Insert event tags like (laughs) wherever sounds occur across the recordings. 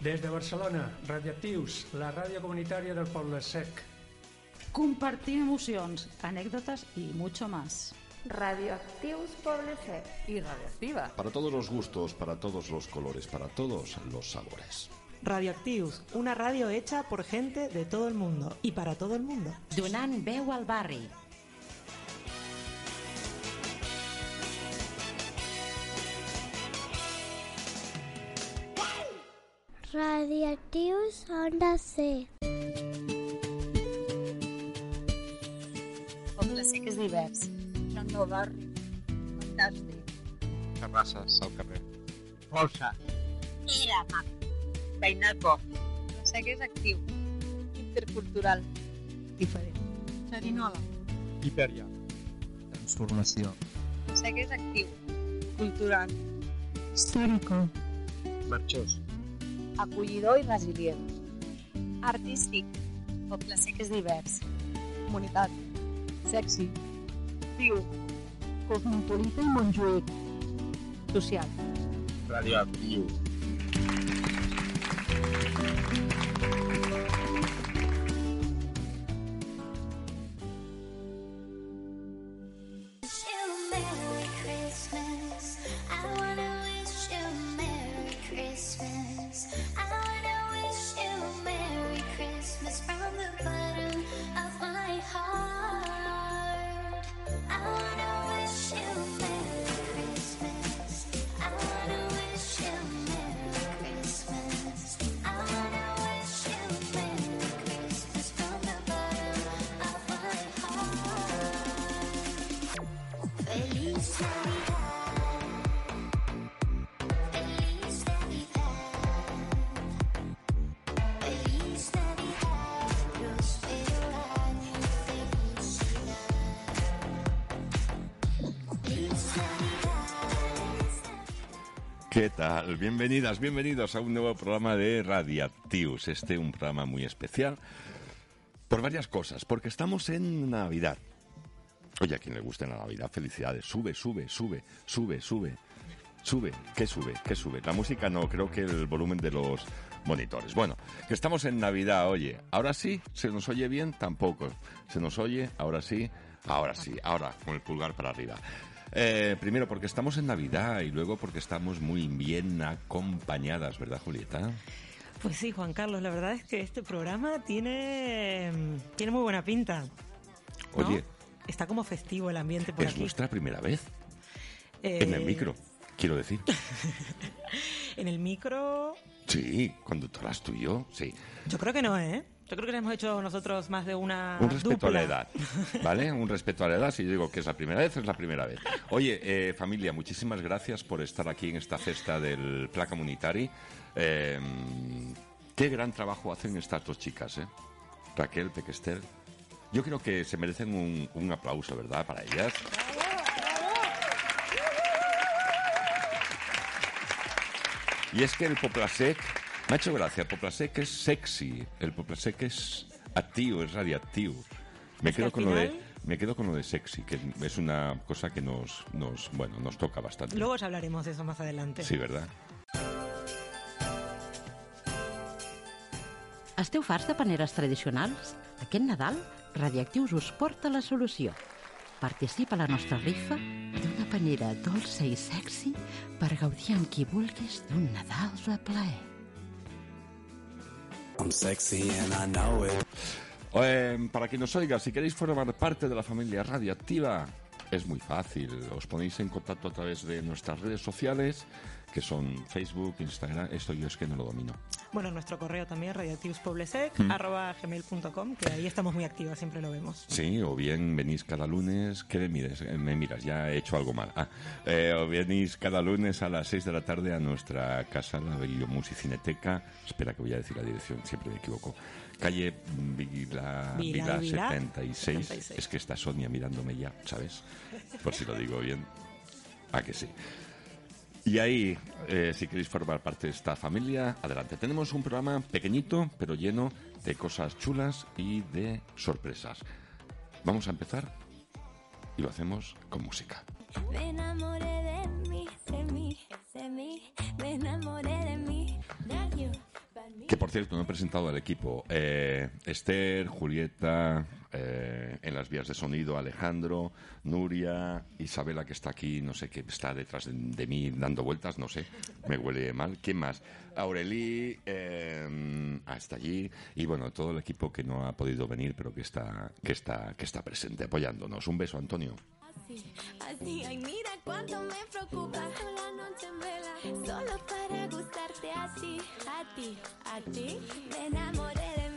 Des de Barcelona, Radioactius, la ràdio comunitària del Poble Sec. Compartir emocions, anècdotes i mucho más. Radioactius Poble Sec. y radioactiva. Para todos los gustos, para todos los colores, para todos los sabores. Radioactius, una radio hecha por gente de todo el mundo y para todo el mundo. Donant veu al barri. Radioactius Onda C. Poble sec és divers. Un nou barri. Fantàstic. Terrasses al carrer. Bolsa. Era maco. Veïnat bo. Poble sec és actiu. Intercultural. Diferent. Xerinola. Hipèria. Transformació. Poble sec és actiu. Cultural. Histórico. Marxós. Acollidor i resilient. Artístic. Poble sec és divers. Comunitat. Sexy. Viu. Cosmopolita i Montjuïc. Social. Radioactiu. ¿Qué tal? Bienvenidas, bienvenidos a un nuevo programa de Radiactius. Este un programa muy especial por varias cosas, porque estamos en Navidad. Oye, a quien le guste la Navidad, felicidades. Sube, sube, sube, sube, sube. Sube, ¿qué sube? ¿Qué sube? La música no, creo que el volumen de los monitores. Bueno, que estamos en Navidad, oye. Ahora sí, ¿se nos oye bien? Tampoco. ¿Se nos oye? Ahora sí, ahora sí, ahora con el pulgar para arriba. Eh, primero porque estamos en Navidad y luego porque estamos muy bien acompañadas, ¿verdad, Julieta? Pues sí, Juan Carlos, la verdad es que este programa tiene, tiene muy buena pinta. ¿no? Oye, Está como festivo el ambiente por es aquí. nuestra primera vez Eh, en el micro, quiero decir. (laughs) En el micro, Sí, conductoras tú y yo, sí. yo creo que no, ¿eh? Yo creo que le hemos hecho nosotros más de una Un respeto a la edad, (laughs) ¿vale? Un respeto a la edad. Si yo digo que es la primera vez, es la primera vez. Oye, eh, familia, muchísimas gracias por estar aquí en esta festa del Pla Comunitari. Eh, qué gran trabajo hacen estas dos chicas, ¿eh? Raquel, Pequester. Yo creo que se merecen un, un aplauso, ¿verdad? Para ellas. Y es que el Poplasec, me ha hecho gracia, el Poplasec es sexy, el Poplasec es activo, es radiactivo. Me Es que quedo con lo de final- me quedo con lo de sexy, que es una cosa que nos, nos bueno, nos toca bastante. Luego os hablaremos de eso más adelante. Sí, ¿verdad? Esteu farts de paneres tradicionals? Aquest Nadal, Radioactius us porta la solució. Participa a la nostra rifa d'una panera dolça i sexy per gaudir amb qui vulguis d'un Nadal de plaer. Sexy and I know it. Eh, para quien nos oiga, si queréis formar parte de la familia radioactiva, es muy fácil. Os ponéis en contacto a través de nuestras redes sociales, que son Facebook, Instagram. Esto yo es que no lo domino. Bueno, nuestro correo también, radioactivuspoblesec, Mm. que ahí estamos muy activos, siempre lo vemos. Sí, o bien venís cada lunes, ¿qué me mires? Eh, Me miras, ya he hecho algo mal. Ah, eh, o venís cada lunes a las 6 de la tarde a nuestra casa, la Cineteca. Espera que voy a decir la dirección, siempre me equivoco. Calle Vila, Vila, Vila Vila, 76. 76. Es que está Sonia mirándome ya, ¿sabes? Por si lo digo bien. Ah, que sí. Y ahí, eh, si queréis formar parte de esta familia, adelante. Tenemos un programa pequeñito, pero lleno de cosas chulas y de sorpresas. Vamos a empezar y lo hacemos con música. Me enamoré de mí, de mí, de mí. Me enamoré de mí, de you. Que por cierto, no he presentado al equipo. Eh, Esther, Julieta, eh, en las vías de sonido, Alejandro, Nuria, Isabela, que está aquí, no sé qué, está detrás de, de mí dando vueltas, no sé, me huele mal. ¿Quién más? Aurelí, eh, ah, está allí. Y bueno, todo el equipo que no ha podido venir, pero que está, que está, que está presente, apoyándonos. Un beso, Antonio. Así, así, ay, mira cuánto me preocupa la noche en vela. Solo para gustarte así, a ti, a ti. Me enamoré de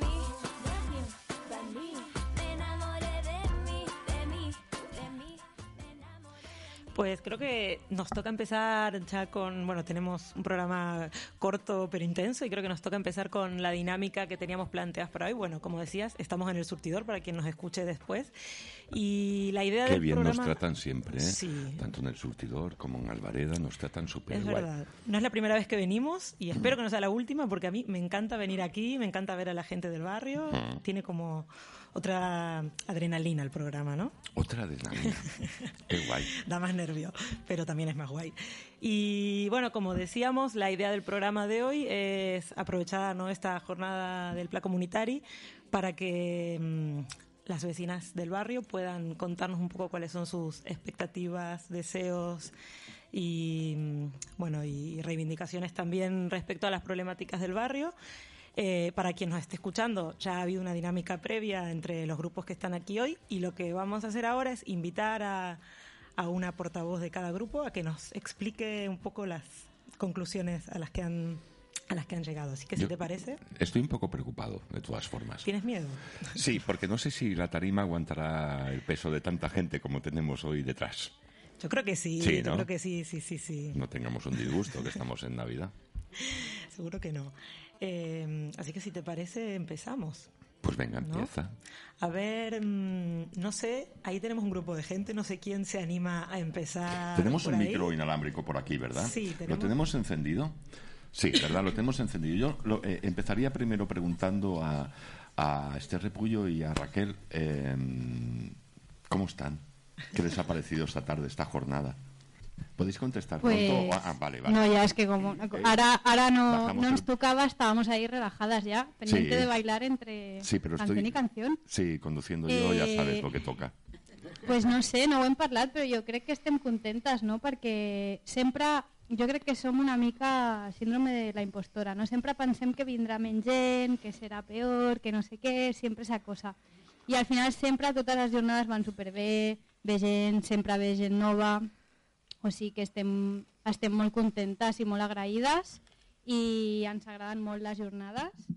Pues creo que nos toca empezar ya con, bueno, tenemos un programa corto pero intenso y creo que nos toca empezar con la dinámica que teníamos planteadas para hoy. Bueno, como decías, estamos en el surtidor para quien nos escuche después. Y la idea Qué del bien programa... nos tratan siempre, ¿eh? Sí. Tanto en el surtidor como en Alvareda nos tratan súper Es guay. verdad. No es la primera vez que venimos y espero que no sea la última porque a mí me encanta venir aquí, me encanta ver a la gente del barrio. Mm. Tiene como otra adrenalina el programa, ¿no? Otra adrenalina. (laughs) Qué guay. Da más nervio, pero también es más guay. Y bueno, como decíamos, la idea del programa de hoy es aprovechar ¿no? esta jornada del Pla Comunitari para que mm, las vecinas del barrio puedan contarnos un poco cuáles son sus expectativas, deseos y mm, bueno y reivindicaciones también respecto a las problemáticas del barrio. Eh, para quien nos esté escuchando, ya ha habido una dinámica previa entre los grupos que están aquí hoy y lo que vamos a hacer ahora es invitar a, a una portavoz de cada grupo a que nos explique un poco las conclusiones a las que han a las que han llegado. Así que si Yo- te parece, Estoy un poco preocupado, de todas formas. ¿tienes miedo? Sí, porque no sé si la tarima aguantará el peso de tanta gente como tenemos hoy detrás. Yo creo que sí, Sí, yo ¿no? creo que sí, sí, sí, sí. No tengamos un disgusto, que estamos en Navidad. (laughs) Seguro que no. Eh, así que si te parece, empezamos. Pues venga, ¿No? empieza. A ver, mm, no sé, ahí tenemos un grupo de gente, no sé quién se anima a empezar. Tenemos un ahí. micro inalámbrico por aquí, ¿verdad? Sí, ¿Lo tenemos. tenemos encendido? Sí, ¿verdad? Lo tenemos encendido. Yo lo- eh, empezaría primero preguntando a, a Esther Repullo y a Raquel eh, cómo están. ¿Qué les ha parecido esta tarde, esta jornada? ¿Podéis contestar Pues, pronto? Ah, vale, vale. No, ya es que como Eh, ahora, ahora no, no el- nos tocaba, estábamos ahí relajadas ya, pendiente Sí. de bailar entre Sí, pero canción estoy- y canción. Sí, conduciendo yo ya Eh, sabes lo que toca. Pues no sé, no ho hem parlat, però jo crec que estem contentes, no? Perquè sempre, jo crec que som una mica síndrome de la impostora, no? Sempre pensem que vindrà menys gent, que serà peor, que no sé què, sempre esa cosa. I al final sempre totes les jornades van superbé, ve gent, sempre ve gent nova, o sigui que estem, estem molt contentes i molt agraïdes i ens agraden molt les jornades.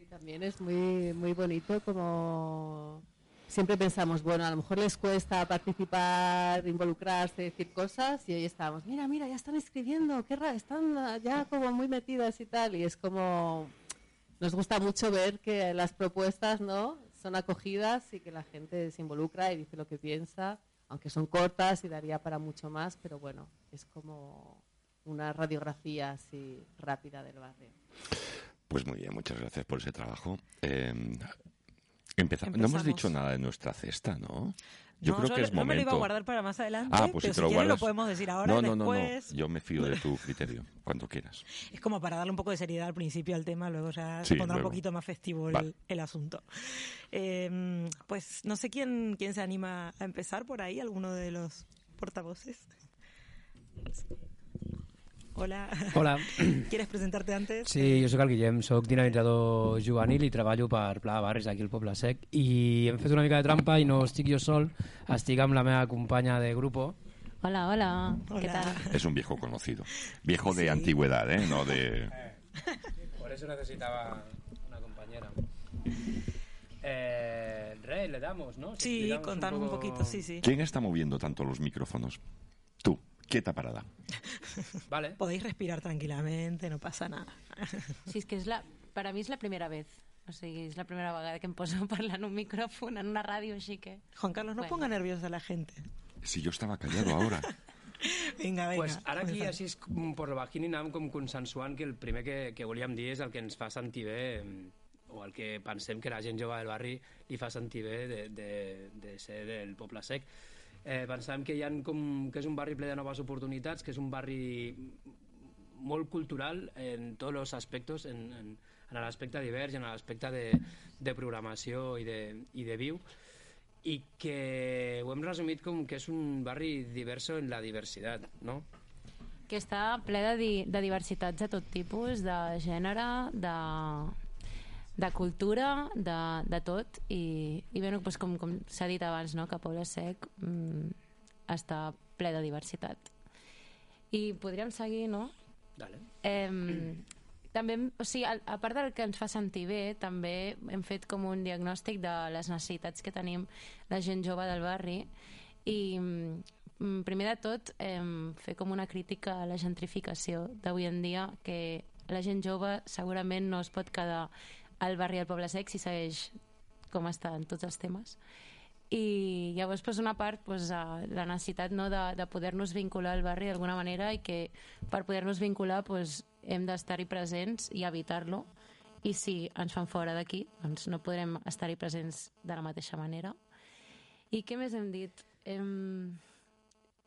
Y también es muy, muy bonito como siempre pensamos, bueno, a lo mejor les cuesta participar, involucrarse, decir cosas y hoy estábamos, mira, mira, ya están escribiendo, qué raro, están ya como muy metidas y tal y es como, nos gusta mucho ver que las propuestas, ¿no? Son acogidas y que la gente se involucra y dice lo que piensa, aunque son cortas y daría para mucho más, pero bueno, es como una radiografía así rápida del barrio. Pues muy bien, muchas gracias por ese trabajo. Eh, empeza- No hemos dicho nada de nuestra cesta, ¿no? Yo No, creo yo que es no me lo iba a momento. guardar para más adelante, Ah, pues pero si te si lo quieres lo guardas. podemos decir ahora, no, no, no, no. después. Yo me fío de tu criterio, cuando quieras. (laughs) Es como para darle un poco de seriedad al principio al tema, luego ya Sí, se pondrá luego. un poquito más festivo el, asunto. Eh, pues no sé quién, quién se anima a empezar por ahí, alguno de los portavoces. Hola. Hola. (coughs) ¿Quieres presentarte antes? Sí, jo sóc el Guillem, sóc dinamitzador juvenil i treballo per Pla de Barris aquí al Poble Sec i hem fet una mica de trampa i no estic jo sol, estic amb la meva companya de grupo. Hola, hola, ¿qué tal? Es un viejo conocido. Viejo de antigüedad, ¿eh? No de. Por eso necesitaba una compañera. Eh, Rey, le damos, ¿no? Si Sí, contanos un, poco- poquito, sí, sí. ¿Quién está moviendo tanto los micrófonos? Quieta parada. (laughs) Vale. Podéis respirar tranquilamente, no pasa nada. (laughs) Sí, és que és la, per a mi és la primera vez. O sigui, és la primera vegada que em poso a (laughs) parlar en un micròfon, en una ràdio, així que... Juan Carlos, no Bueno. ponga nerviosa a la gente. Si yo estaba callado ahora. Venga, venga. Pues ara aquí, així, és com per lo bajini, anàvem com consensuant que el primer que, que volíem dir és el que ens fa sentir bé eh, o el que pensem que la gent jove del barri li fa sentir bé de, de, de ser del Poble Sec. Eh, pensàvem que, hi ha com, que és un barri ple de noves oportunitats, que és un barri molt cultural en tots els aspectes, en, en, en l'aspecte divers, en l'aspecte de, de programació i de, i de viu, i que ho hem resumit com que és un barri diverso en la diversitat, no? que està ple de, di de diversitats de tot tipus, de gènere, de, de cultura, de, de tot, i, i bé, doncs com, com s'ha dit abans, no? que Poble Sec mm, està ple de diversitat. I podríem seguir, no? Dale. Eh, també, o sigui, a, a part del que ens fa sentir bé, també hem fet com un diagnòstic de les necessitats que tenim la gent jove del barri i mm, primer de tot eh, fer com una crítica a la gentrificació d'avui en dia que la gent jove segurament no es pot quedar al barri del Poble Sec si segueix com està en tots els temes. I llavors pues, una part pues, la necessitat no, de, de poder-nos vincular al barri d'alguna manera i que per poder-nos vincular pues, hem d'estar-hi presents i evitar-lo. I si ens fan fora d'aquí doncs no podrem estar-hi presents de la mateixa manera. I què més hem dit? Hem...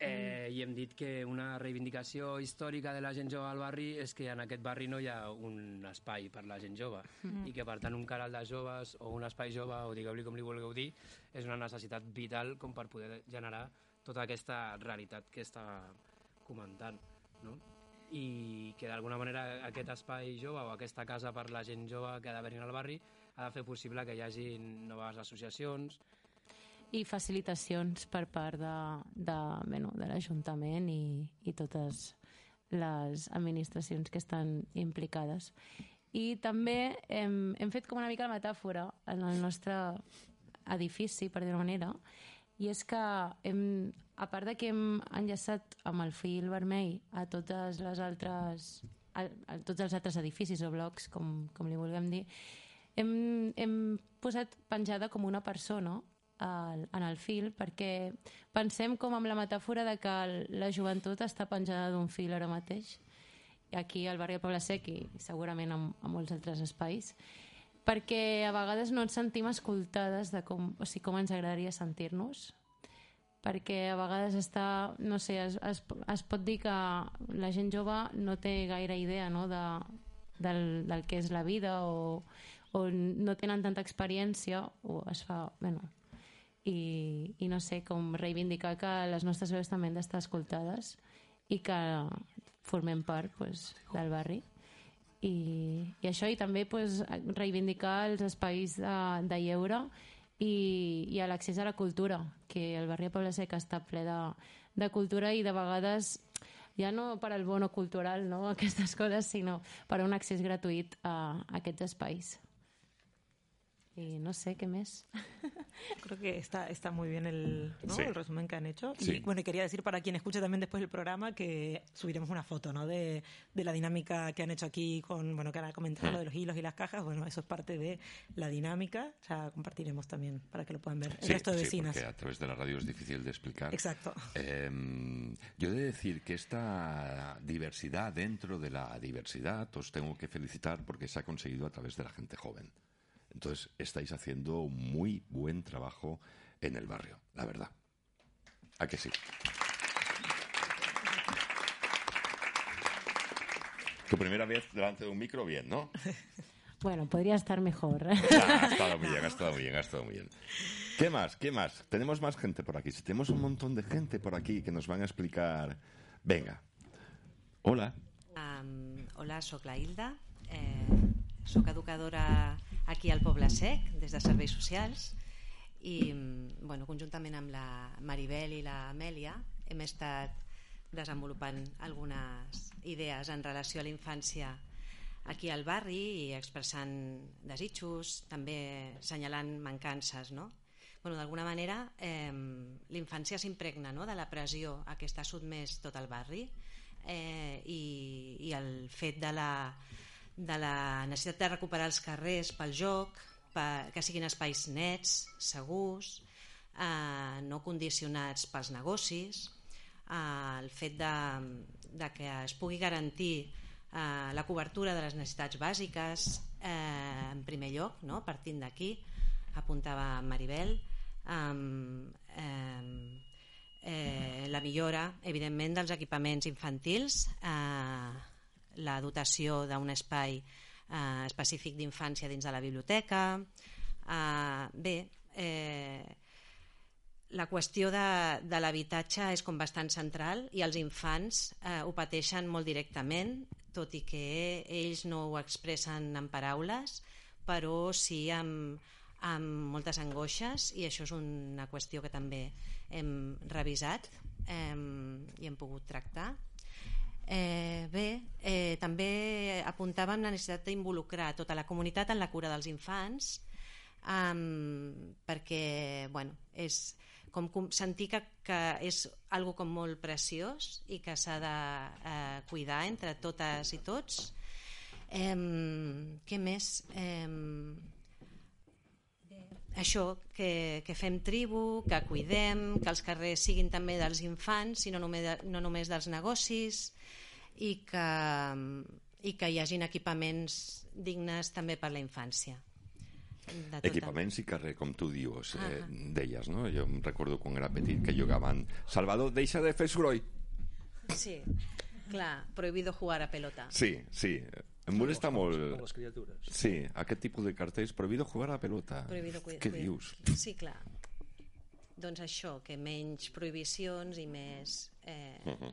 Eh, I hem dit que una reivindicació històrica de la gent jove al barri és que en aquest barri no hi ha un espai per la gent jove Mm. i que per tant un canal de joves o un espai jove o digueu-li com li vulgueu dir és una necessitat vital com per poder generar tota aquesta realitat que està comentant no? i que d'alguna manera aquest espai jove o aquesta casa per la gent jove que ha d'haver-hi al barri ha de fer possible que hi hagi noves associacions i facilitacions per part de, de, bueno, de l'Ajuntament i, i totes les administracions que estan implicades. I també hem, hem fet com una mica la metàfora en el nostre edifici, per dir-ho manera, i és que hem, a part de que hem enllaçat amb el fil vermell a totes les altres a, a tots els altres edificis o blocs, com, com li vulguem dir, hem, hem posat penjada com una persona al, en el fil perquè pensem com amb la metàfora de que la joventut està penjada d'un fil ara mateix aquí al barri del Poble Sec i segurament en, en molts altres espais perquè a vegades no ens sentim escoltades de com, o sigui, com ens agradaria sentir-nos perquè a vegades està, no sé, es, es, es pot dir que la gent jove no té gaire idea no, de, del, del que és la vida o, o no tenen tanta experiència o es fa, bueno, i, i no sé, com reivindicar que les nostres veus també han d'estar escoltades i que formem part pues, del barri. I, i això i també pues, reivindicar els espais de, de lleure i, i l'accés a la cultura que el barri de Poble Sec està ple de, de cultura i de vegades ja no per al bono cultural no, (laughs) aquestes coses, sinó per un accés gratuït a, a aquests espais y no sé qué mes. (laughs) Creo que está, está muy bien el, ¿no? Sí. el resumen que han hecho. Sí. Y bueno, quería decir para quien escuche también después el programa que subiremos una foto ¿no? de, de la dinámica que han hecho aquí con, bueno, que han comentado lo de los hilos y las cajas. Bueno, eso es parte de la dinámica. O sea, compartiremos también para que lo puedan ver el Sí, resto de sí, vecinas. porque a través de la radio es difícil de explicar. Exacto. Eh, yo he de decir que esta diversidad dentro de la diversidad os tengo que felicitar porque se ha conseguido a través de la gente joven. Entonces, estáis haciendo un muy buen trabajo en el barrio, la verdad. ¿A que sí? Tu primera vez delante de un micro, bien, ¿no? (laughs) Bueno, podría estar mejor. (laughs) Ah, ha estado muy bien, ha estado muy bien, ha estado muy bien. ¿Qué más? ¿Qué más? Tenemos más gente por aquí. Si tenemos un montón de gente por aquí que nos van a explicar. Venga. Hola. Um, hola, la Hilda, eh, sóc educadora aquí al Poble Sec, des de Serveis Socials, i mm, bueno, conjuntament amb la Maribel i la Amèlia hem estat desenvolupant algunes idees en relació a la infància aquí al barri i expressant desitjos, també senyalant mancances, no? Bueno, d'alguna manera, eh, l'infància s'impregna no? de la pressió a què està sotmès tot el barri eh, i, i el fet de la, de la necessitat de recuperar els carrers pel joc, per, que siguin espais nets, segurs, eh, no condicionats pels negocis, eh, el fet de, de que es pugui garantir eh, la cobertura de les necessitats bàsiques eh, en primer lloc, no? partint d'aquí, apuntava Maribel, um, eh, eh, la millora, evidentment, dels equipaments infantils, eh, la dotació d'un espai eh, específic d'infància dins de la biblioteca. Eh, bé, eh, la qüestió de, de l'habitatge és com bastant central i els infants eh, ho pateixen molt directament, tot i que ells no ho expressen en paraules, però sí amb, amb moltes angoixes i això és una qüestió que també hem revisat eh, i hem pogut tractar. Eh, bé, eh, també apuntàvem la necessitat d'involucrar tota la comunitat en la cura dels infants um, perquè bueno, és com sentir que, que és algo com molt preciós i que s'ha de eh, cuidar entre totes i tots. Eh, què més? Eh, això, que, que fem tribu, que cuidem, que els carrers siguin també dels infants i no només, de, no només dels negocis i que, i que hi hagin equipaments dignes també per la infància. Equipaments i carrer, com tu dius, eh, Ahà. deies, no? Jo em recordo quan era petit que jugaven Salvador, deixa de fer soroll. Sí, clar, prohibido jugar a pelota. Sí, sí. Em molesta molt... Com les criatures. Sí, aquest tipus de cartells, prohibido jugar a la pelota. Prohibido Què dius? Sí, clar. Doncs això, que menys prohibicions i més... Eh, Mhm.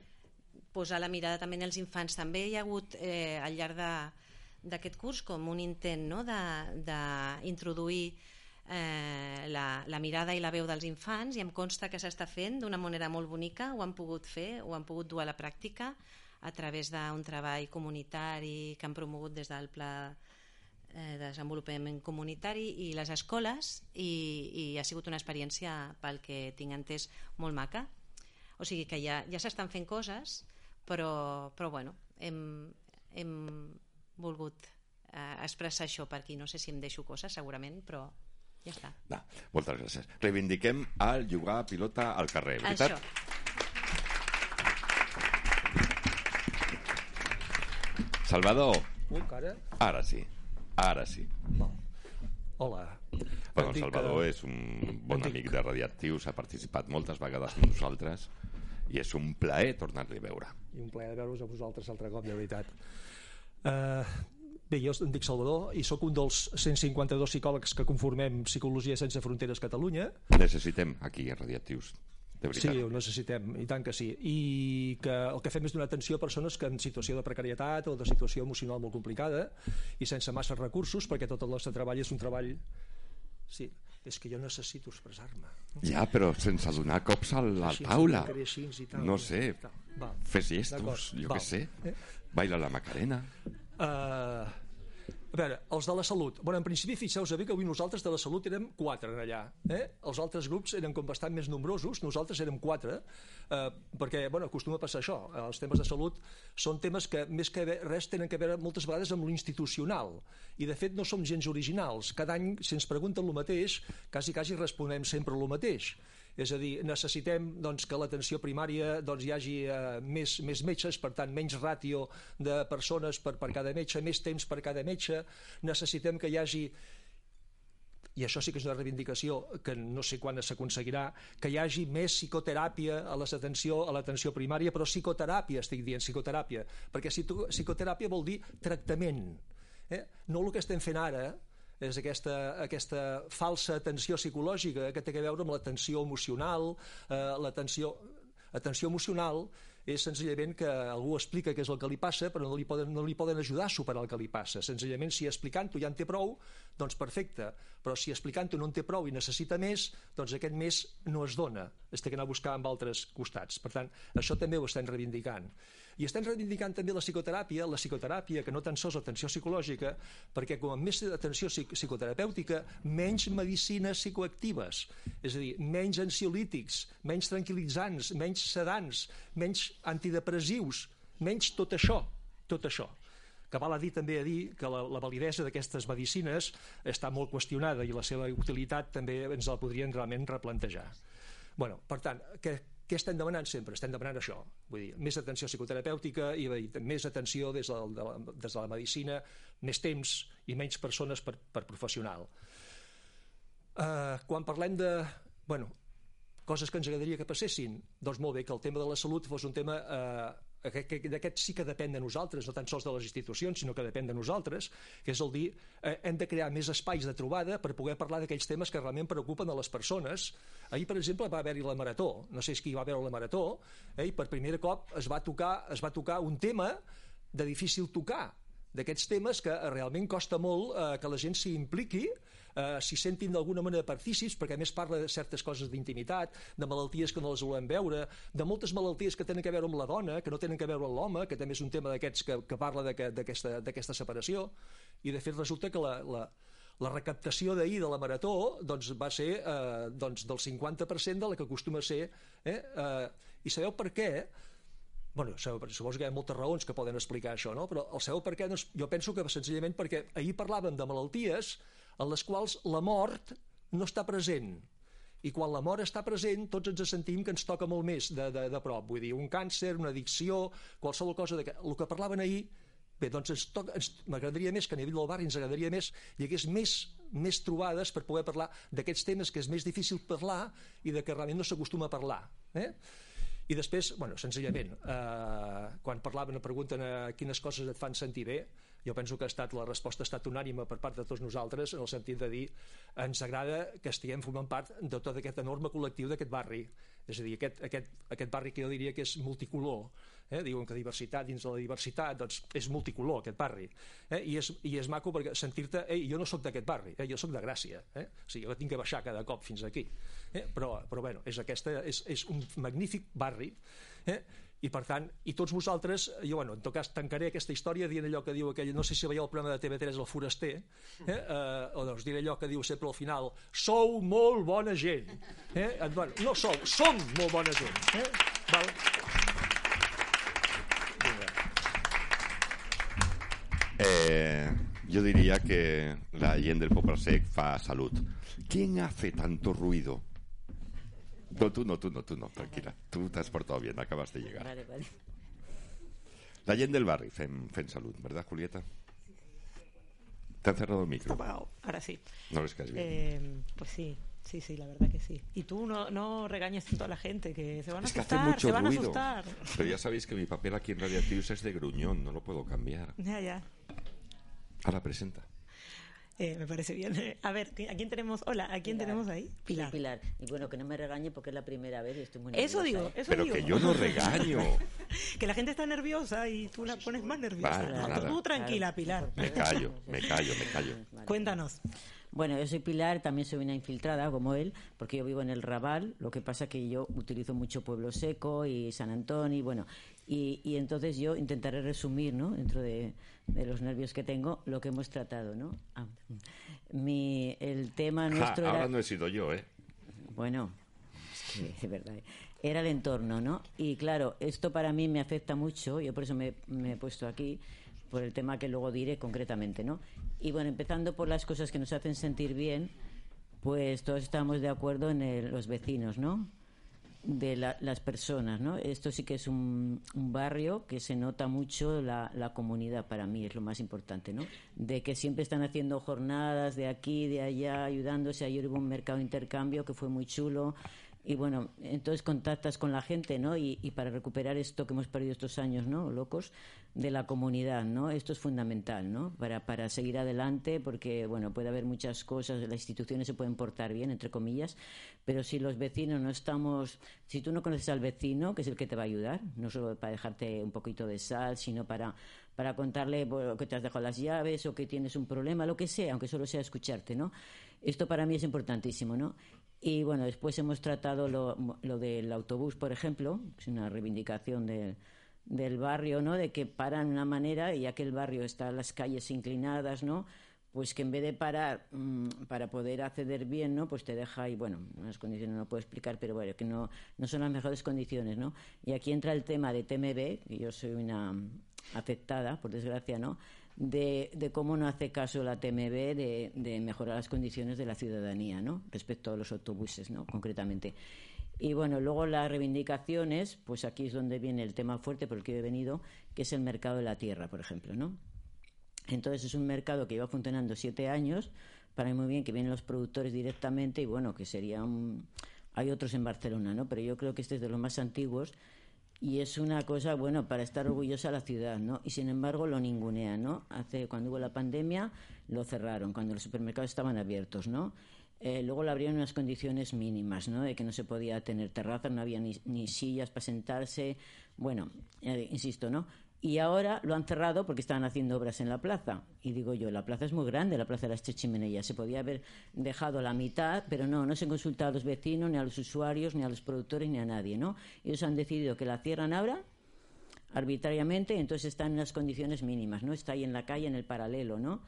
posar la mirada també en els infants. També hi ha hagut eh, al llarg de- d'aquest curs com un intent no? d'introduir eh, la, la mirada i la veu dels infants i em consta que s'està fent d'una manera molt bonica, ho han pogut fer, ho han pogut dur a la pràctica a través d'un treball comunitari que han promogut des del Pla eh, de desenvolupament comunitari i les escoles i, i ha sigut una experiència pel que tinc entès molt maca o sigui que ja, ja s'estan fent coses però, però bueno hem, hem volgut eh, expressar això per aquí no sé si em deixo coses segurament però ja està Va, moltes gràcies. Reivindiquem el jugar a pilota al carrer, veritat? Això. Salvador, Ui, cara. ara sí, ara sí. Hola. Bueno, dic, Salvador eh, és un bon amic de Radiactius, ha participat moltes vegades amb nosaltres i és un plaer tornar-li a veure. I un plaer de veure-vos a vosaltres altre cop, de veritat. Uh, bé, jo em dic Salvador i sóc un dels 152 psicòlegs que conformem Psicologia Sense Fronteres Catalunya. Necessitem aquí a Radiactius, de veritat. Sí, ho necessitem, i tant que sí. I que el que fem és donar atenció a persones que en situació de precarietat o de situació emocional molt complicada i sense massa recursos, perquè tot el nostre treball és un treball... Sí, és que jo necessito expressar-me. Ja, però sense donar cops a la Així, taula. així tal. No sé, Tal. Fes gestos, jo què sé. Eh? Baila la Macarena. Uh, a veure, els de la salut. Bueno, en principi, fixeu-vos bé que avui nosaltres de la salut érem quatre allà. Eh? Els altres grups eren com bastant més nombrosos, nosaltres érem quatre, eh, perquè, bueno, acostuma a passar això. Els temes de salut són temes que, més que res, tenen que veure moltes vegades amb l'institucional. I, de fet, no som gens originals. Cada any, si ens pregunten el mateix, quasi, quasi responem sempre el mateix. És a dir, necessitem doncs, que l'atenció primària doncs, hi hagi eh, més, més metges, per tant, menys ràtio de persones per, per cada metge, més temps per cada metge. Necessitem que hi hagi i això sí que és una reivindicació que no sé quan s'aconseguirà, que hi hagi més psicoteràpia a les atenció a l'atenció primària, però psicoteràpia, estic dient, psicoteràpia, perquè psico- psicoteràpia vol dir tractament. Eh? No el que estem fent ara, és aquesta, aquesta falsa atenció psicològica que té a veure amb l'atenció emocional, eh, l'atenció atenció emocional és senzillament que algú explica què és el que li passa però no li poden, no li poden ajudar a superar el que li passa. Senzillament si explicant-ho ja en té prou doncs perfecte, però si explicant-ho no en té prou i necessita més, doncs aquest més no es dona, es té que anar a buscar amb altres costats. Per tant, això també ho estem reivindicant I estem reivindicant també la psicoteràpia, la psicoteràpia que no tan sols atenció psicològica, perquè com més atenció psic psicoterapèutica, menys medicines psicoactives, és a dir, menys ansiolítics, menys tranquil·litzants, menys sedants, menys antidepressius, menys tot això, tot això que val a dir també a dir que la, la validesa d'aquestes medicines està molt qüestionada i la seva utilitat també ens la podrien realment replantejar. Bueno, per tant, què, què estem demanant sempre? Estem demanant això, vull dir, més atenció psicoterapèutica i més atenció des de, de, la, des de la medicina, més temps i menys persones per, per professional. Uh, quan parlem de... Bueno, coses que ens agradaria que passessin, doncs molt bé, que el tema de la salut fos un tema eh, que- d'aquest sí que depèn de nosaltres, no tan sols de les institucions, sinó que depèn de nosaltres, que és el dir, eh, hem de crear més espais de trobada per poder parlar d'aquells temes que realment preocupen a les persones. Ahir, per exemple, va haver-hi la Marató, no sé si qui va veure la Marató, eh, i per primer cop es va tocar, es va tocar un tema de difícil tocar, d'aquests temes que realment costa molt eh, que la gent s'hi impliqui, eh, s'hi sentin d'alguna manera partícips, perquè a més parla de certes coses d'intimitat, de malalties que no les volem veure, de moltes malalties que tenen a veure amb la dona, que no tenen a veure amb l'home, que també és un tema d'aquests que, que parla d'aquest- d'aquesta separació, i de fet resulta que la, la, la recaptació d'ahir de la Marató doncs, va ser eh, doncs, del 50% de la que acostuma a ser. Eh? Eh, I sabeu per què? Bueno, sabeu, suposo que hi ha moltes raons que poden explicar això, no? però el sabeu per què? Doncs jo penso que senzillament perquè ahir parlàvem de malalties en les quals la mort no està present. I quan la mort està present, tots ens sentim que ens toca molt més de, de, de prop. Vull dir, un càncer, una addicció, qualsevol cosa... De... El que parlaven ahir, bé, doncs ens toca, ens, m'agradaria més que a nivell del barri ens agradaria més hi hagués més, més trobades per poder parlar d'aquests temes que és més difícil parlar i de que realment no s'acostuma a parlar. Eh? I després, bueno, senzillament, eh, quan parlaven, pregunten a quines coses et fan sentir bé, jo penso que ha estat, la resposta ha estat unànime per part de tots nosaltres en el sentit de dir ens agrada que estiguem formant part de tot aquest enorme col·lectiu d'aquest barri és a dir, aquest, aquest, aquest barri que jo diria que és multicolor eh? diuen que diversitat dins de la diversitat doncs és multicolor aquest barri eh? I, és, i és maco perquè sentir-te ei, jo no sóc d'aquest barri, eh? jo sóc de Gràcia eh? o sigui, jo tinc que baixar cada cop fins aquí eh? però, però bueno, és, aquesta, és, és un magnífic barri eh? I per tant, i tots vosaltres jo bueno, en tot cas tancaré aquesta història dient allò que diu aquell, no sé si veieu el programa de TV3 El Foraster eh? eh, o doncs diré allò que diu sempre al final sou molt bona gent eh? bueno, no sou, som molt bona gent eh? Val? Eh, yo diría que la Allende del Popol Sec fa salud. ¿Quién hace tanto ruido? No, tú no, tú no, tú no, tranquila. Tú te has portado bien, acabas de llegar. Vale, vale. La Allende del Barri, fem, fem salud, ¿verdad, Julieta? ¿Te han cerrado el micro? Ahora sí. No les caes bien. Eh, pues sí, sí, sí, la verdad que sí. Y tú no, no regañes tanto a la gente, que se van a es que hace mucho se van a ruido. asustar. Pero ya sabéis que mi papel aquí en Radioactivos es de gruñón, no lo puedo cambiar. Ya, ya. Ahora presenta. Eh, me parece bien. (laughs) A ver, ¿a quién tenemos? Hola, ¿a quién tenemos ahí? Pilar. Pilar. Y bueno, que no me regañe porque es la primera vez y estoy muy Eso nerviosa, digo, ¿eh? eso Pero digo. que yo no regaño. (laughs) que la gente está nerviosa y tú la pones más nerviosa. Vale, No, nada. tú tranquila, Pilar. Me callo, me callo, me callo. Cuéntanos. Bueno, yo soy Pilar, también soy una infiltrada como él, porque yo vivo en el Raval, lo que pasa que yo utilizo mucho Pueblo Seco y San Antonio, y bueno, y, y entonces yo intentaré resumir, ¿no? Dentro de, de los nervios que tengo, lo que hemos tratado, ¿no? Ah, mi, el tema Ja, nuestro era... ahora no he sido yo, ¿eh? Bueno, es que de verdad. ¿eh? Era el entorno, ¿no? Y claro, esto para mí me afecta mucho, yo por eso me, me he puesto aquí, por el tema que luego diré concretamente, ¿no? Y bueno, empezando por las cosas que nos hacen sentir bien, pues todos estamos de acuerdo en el- los vecinos, ¿no? De la- las personas, ¿no? Esto sí que es un, un barrio que se nota mucho la, la comunidad para mí, es lo más importante, ¿no? De que siempre están haciendo jornadas de aquí, de allá, ayudándose. Ayer hubo un mercado de intercambio que fue muy chulo. Y bueno, entonces contactas con la gente, ¿no? Y, y para recuperar esto que hemos perdido estos años, ¿no? Locos, de la comunidad, ¿no? Esto es fundamental, ¿no? Para, para seguir adelante, porque, bueno, puede haber muchas cosas, las instituciones se pueden portar bien, entre comillas, pero si los vecinos no estamos, si tú no conoces al vecino, que es el que te va a ayudar, no solo para dejarte un poquito de sal, sino para, para contarle que te has dejado las llaves o que tienes un problema, lo que sea, aunque solo sea escucharte, ¿no? Esto para mí es importantísimo, ¿no? Y bueno, después hemos tratado lo, lo del autobús, por ejemplo, es una reivindicación de, del barrio, ¿no? De que paran de una manera y ya que el barrio está las calles inclinadas, ¿no? Pues que en vez de parar mm, para poder acceder bien, ¿no? Pues te deja ahí, bueno, unas condiciones no puedo explicar, pero bueno, que no, no son las mejores condiciones, ¿no? Y aquí entra el tema de TMB, que yo soy una afectada, por desgracia, ¿no? De, cómo no hace caso la TMB de, de mejorar las condiciones de la ciudadanía, ¿no? Respecto a los autobuses, ¿no? Concretamente. Y bueno, luego las reivindicaciones, pues aquí es donde viene el tema fuerte por el que he venido, que es el mercado de la tierra, por ejemplo, ¿no? Entonces es un mercado que lleva funcionando siete años, para mí muy bien que vienen los productores directamente y bueno, que sería un... Hay otros en Barcelona, ¿no? Pero yo creo que este es de los más antiguos y es una cosa, bueno, para estar orgullosa la ciudad, ¿no? Y sin embargo lo ningunea, ¿no? Hace, cuando hubo la pandemia lo cerraron, cuando los supermercados estaban abiertos, ¿no? Eh, luego lo abrieron en unas condiciones mínimas, ¿no? De que no se podía tener terrazas, no había ni, ni sillas para sentarse. Bueno, eh, insisto, ¿no? Y ahora lo han cerrado porque estaban haciendo obras en la plaza. Y digo yo, la plaza es muy grande, la plaza de las Tres Chimenellas. Se podía haber dejado la mitad, pero no, no se consulta a los vecinos, ni a los usuarios, ni a los productores, ni a nadie, ¿no? Ellos han decidido que la cierran ahora arbitrariamente, entonces está en unas condiciones mínimas, ¿no? Está ahí en la calle, en el paralelo, ¿no?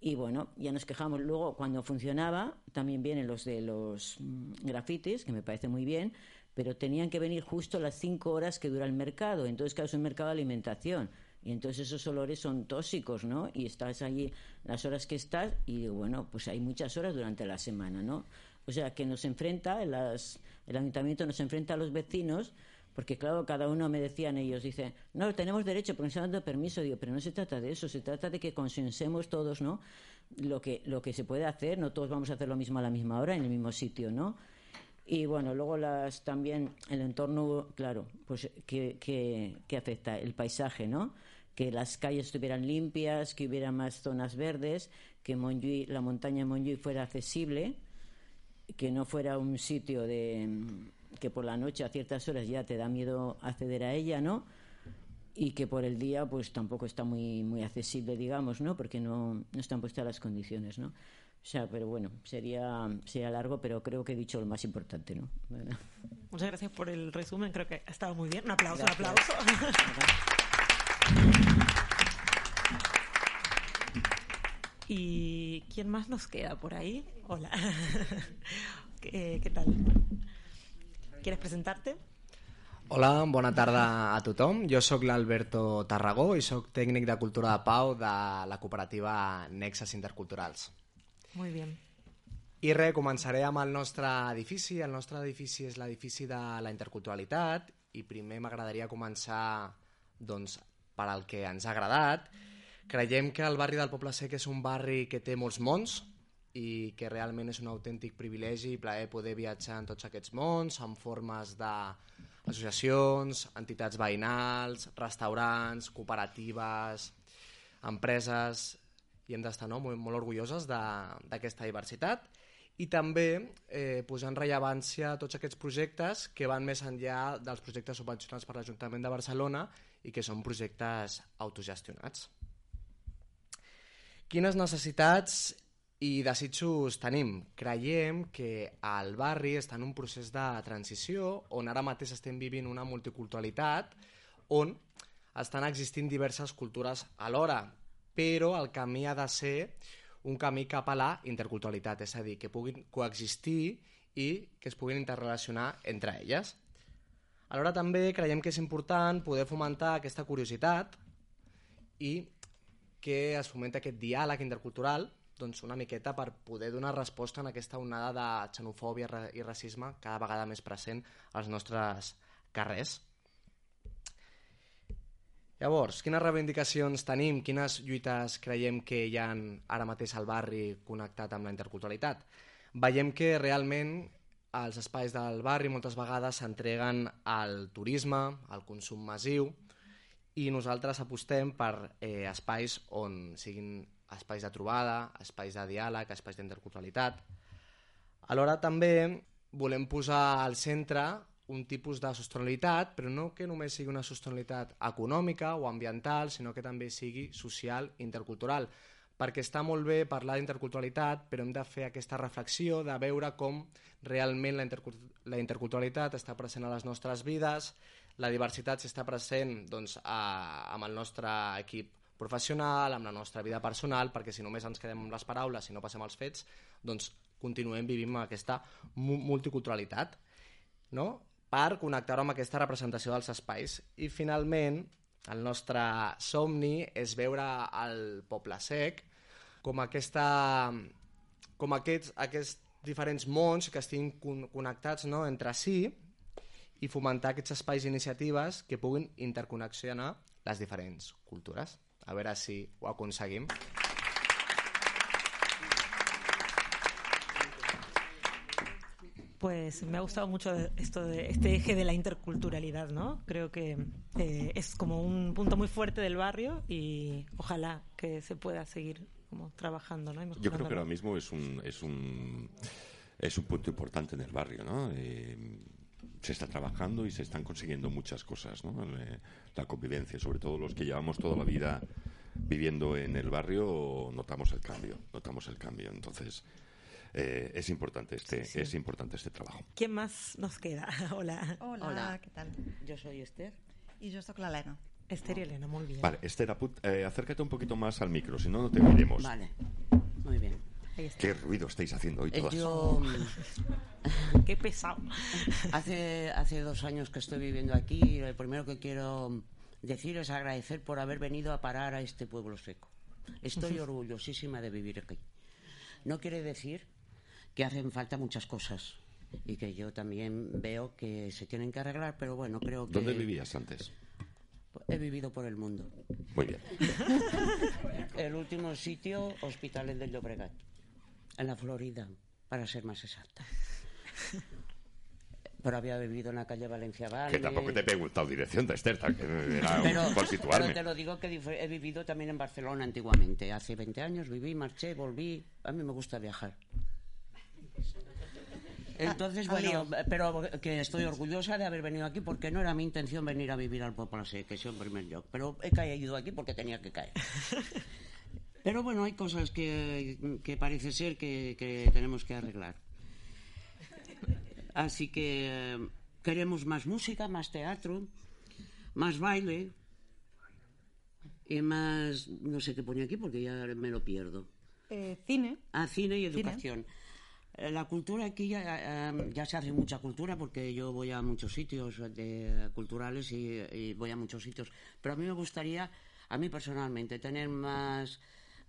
Y bueno, ya nos quejamos. Luego, cuando funcionaba, también vienen los de los mm, grafitis, que me parece muy bien, pero tenían que venir justo las cinco horas que dura el mercado. Entonces, claro, es un mercado de alimentación. Y entonces esos olores son tóxicos, ¿no? Y estás allí las horas que estás y bueno, pues hay muchas horas durante la semana, ¿no? O sea, que nos enfrenta, las, el ayuntamiento nos enfrenta a los vecinos, porque claro, cada uno me decían ellos, dice, no, tenemos derecho, porque nos están dando permiso. Digo, pero no se trata de eso, se trata de que consensemos todos, ¿no? Lo que, lo que se puede hacer, no todos vamos a hacer lo mismo a la misma hora, en el mismo sitio, ¿no? Y bueno, luego las también el entorno, claro, pues que, que, que afecta el paisaje, ¿no? Que las calles estuvieran limpias, que hubiera más zonas verdes, que Montjuïc, la montaña de fuera accesible, que no fuera un sitio de que por la noche a ciertas horas ya te da miedo acceder a ella, ¿no? Y que por el día pues tampoco está muy muy accesible, digamos, ¿no? Porque no, no están puestas las condiciones, ¿no? O sea, pero bueno, sería, sería largo, pero creo que he dicho lo más importante, ¿no? Bueno. Muchas gracias por el resumen, creo que ha estado muy bien. Un aplauso, Gracias. un aplauso. (laughs) ¿Y quién más nos queda por ahí? Hola. (laughs) ¿Qué, qué tal? ¿Quieres presentarte? Hola, bona tarda a tothom. Jo sóc l'Alberto Tarragó i sóc tècnic de cultura de pau de la cooperativa Nexes Interculturals. Muy bien. I res, començaré amb el nostre edifici. El nostre edifici és l'edifici de la interculturalitat i primer m'agradaria començar doncs, per al que ens ha agradat. Creiem que el barri del Poble Sec és un barri que té molts mons i que realment és un autèntic privilegi i plaer poder viatjar en tots aquests mons, en formes d'associacions, entitats veïnals, restaurants, cooperatives, empreses, i hem d'estar no, molt, molt orgulloses d'aquesta diversitat i també eh, posar en rellevància tots aquests projectes que van més enllà dels projectes subvencionats per l'Ajuntament de Barcelona i que són projectes autogestionats. Quines necessitats i desitjos tenim? Creiem que el barri està en un procés de transició on ara mateix estem vivint una multiculturalitat on estan existint diverses cultures alhora, però el camí ha de ser un camí cap a la interculturalitat, és a dir, que puguin coexistir i que es puguin interrelacionar entre elles. Alhora també creiem que és important poder fomentar aquesta curiositat i que es fomenta aquest diàleg intercultural doncs una miqueta per poder donar resposta en aquesta onada de xenofòbia i racisme cada vegada més present als nostres carrers. Llavors, quines reivindicacions tenim, quines lluites creiem que hi ha ara mateix al barri connectat amb la interculturalitat? Veiem que realment els espais del barri moltes vegades s'entreguen al turisme, al consum massiu, i nosaltres apostem per eh, espais on siguin espais de trobada, espais de diàleg, espais d'interculturalitat. Alhora també volem posar al centre un tipus de sostenibilitat, però no que només sigui una sostenibilitat econòmica o ambiental, sinó que també sigui social i intercultural. Perquè està molt bé parlar d'interculturalitat, però hem de fer aquesta reflexió de veure com realment la, intercul- la interculturalitat està present a les nostres vides, La diversitat s'està present doncs, a, amb el nostre equip professional, amb la nostra vida personal, perquè si només ens quedem amb les paraules i no passem als fets, doncs continuem vivint amb aquesta mu- multiculturalitat no? Per connectar amb aquesta representació dels espais. I finalment, el nostre somni és veure el Poble Sec com aquesta com aquests, aquests diferents mons que estiguin con connectats no, entre si i fomentar aquests espais i iniciatives que puguin interconnexionar les diferents cultures. A veure si ho aconseguim. Pues me ha gustado mucho esto de este eje de la interculturalidad, ¿no? Creo que eh, es como un punto muy fuerte del barrio y ojalá que se pueda seguir como trabajando, ¿no? Yo creo que ahora mismo es un, es un, es un punto importante en el barrio, ¿no? Eh, se está trabajando y se están consiguiendo muchas cosas, ¿no? Eh, la convivencia, sobre todo los que llevamos toda la vida viviendo en el barrio, notamos el cambio, notamos el cambio. Entonces, eh, es importante este, Sí, sí. es importante este trabajo. ¿Quién más nos queda? (laughs) Hola. Hola, Hola. què tal? Jo soy Esther. I jo sóc l'Helena. Esther y Elena, muy bien. Vale, Esther, eh, acércate un poquito más al micro, si no, no te veremos. Vale, muy bien. ¿Qué ruido estáis haciendo hoy Eh, todas? Yo (laughs) Qué pesado. hace, hace dos años que estoy viviendo aquí y lo primero que quiero decir es agradecer por haber venido a parar a este pueblo seco. Estoy (laughs) orgullosísima de vivir aquí. No quiere decir que hacen falta muchas cosas y que yo también veo que se tienen que arreglar, pero bueno, creo que... ¿Dónde vivías antes? He vivido por el mundo. Muy bien. (laughs) El último sitio, Hospitales del Llobregat, en la Florida, para ser más exacta. Pero había vivido en la calle Valencia Valle. Que tampoco te he preguntado dirección de Esther, que era pero, por situarme. pero te lo digo que he vivido también en Barcelona antiguamente. Hace 20 años viví, marché, volví. A mí me gusta viajar. Entonces, Ah, bueno, lío. pero que estoy orgullosa de haber venido aquí porque no era mi intención venir a vivir al Poble Sec, que es en primer lloc. Pero he caído aquí porque tenía que caer. (laughs) Pero bueno, hay cosas que, que parece ser que, que tenemos que arreglar. Así que eh, queremos más música, más teatro, más baile y más... No sé qué pone aquí porque ya me lo pierdo. Eh, cine. A cine y educación. La cultura aquí ya, eh, ya se hace mucha cultura porque yo voy a muchos sitios culturales y, y voy a muchos sitios. Pero a mí me gustaría, a mí personalmente, tener más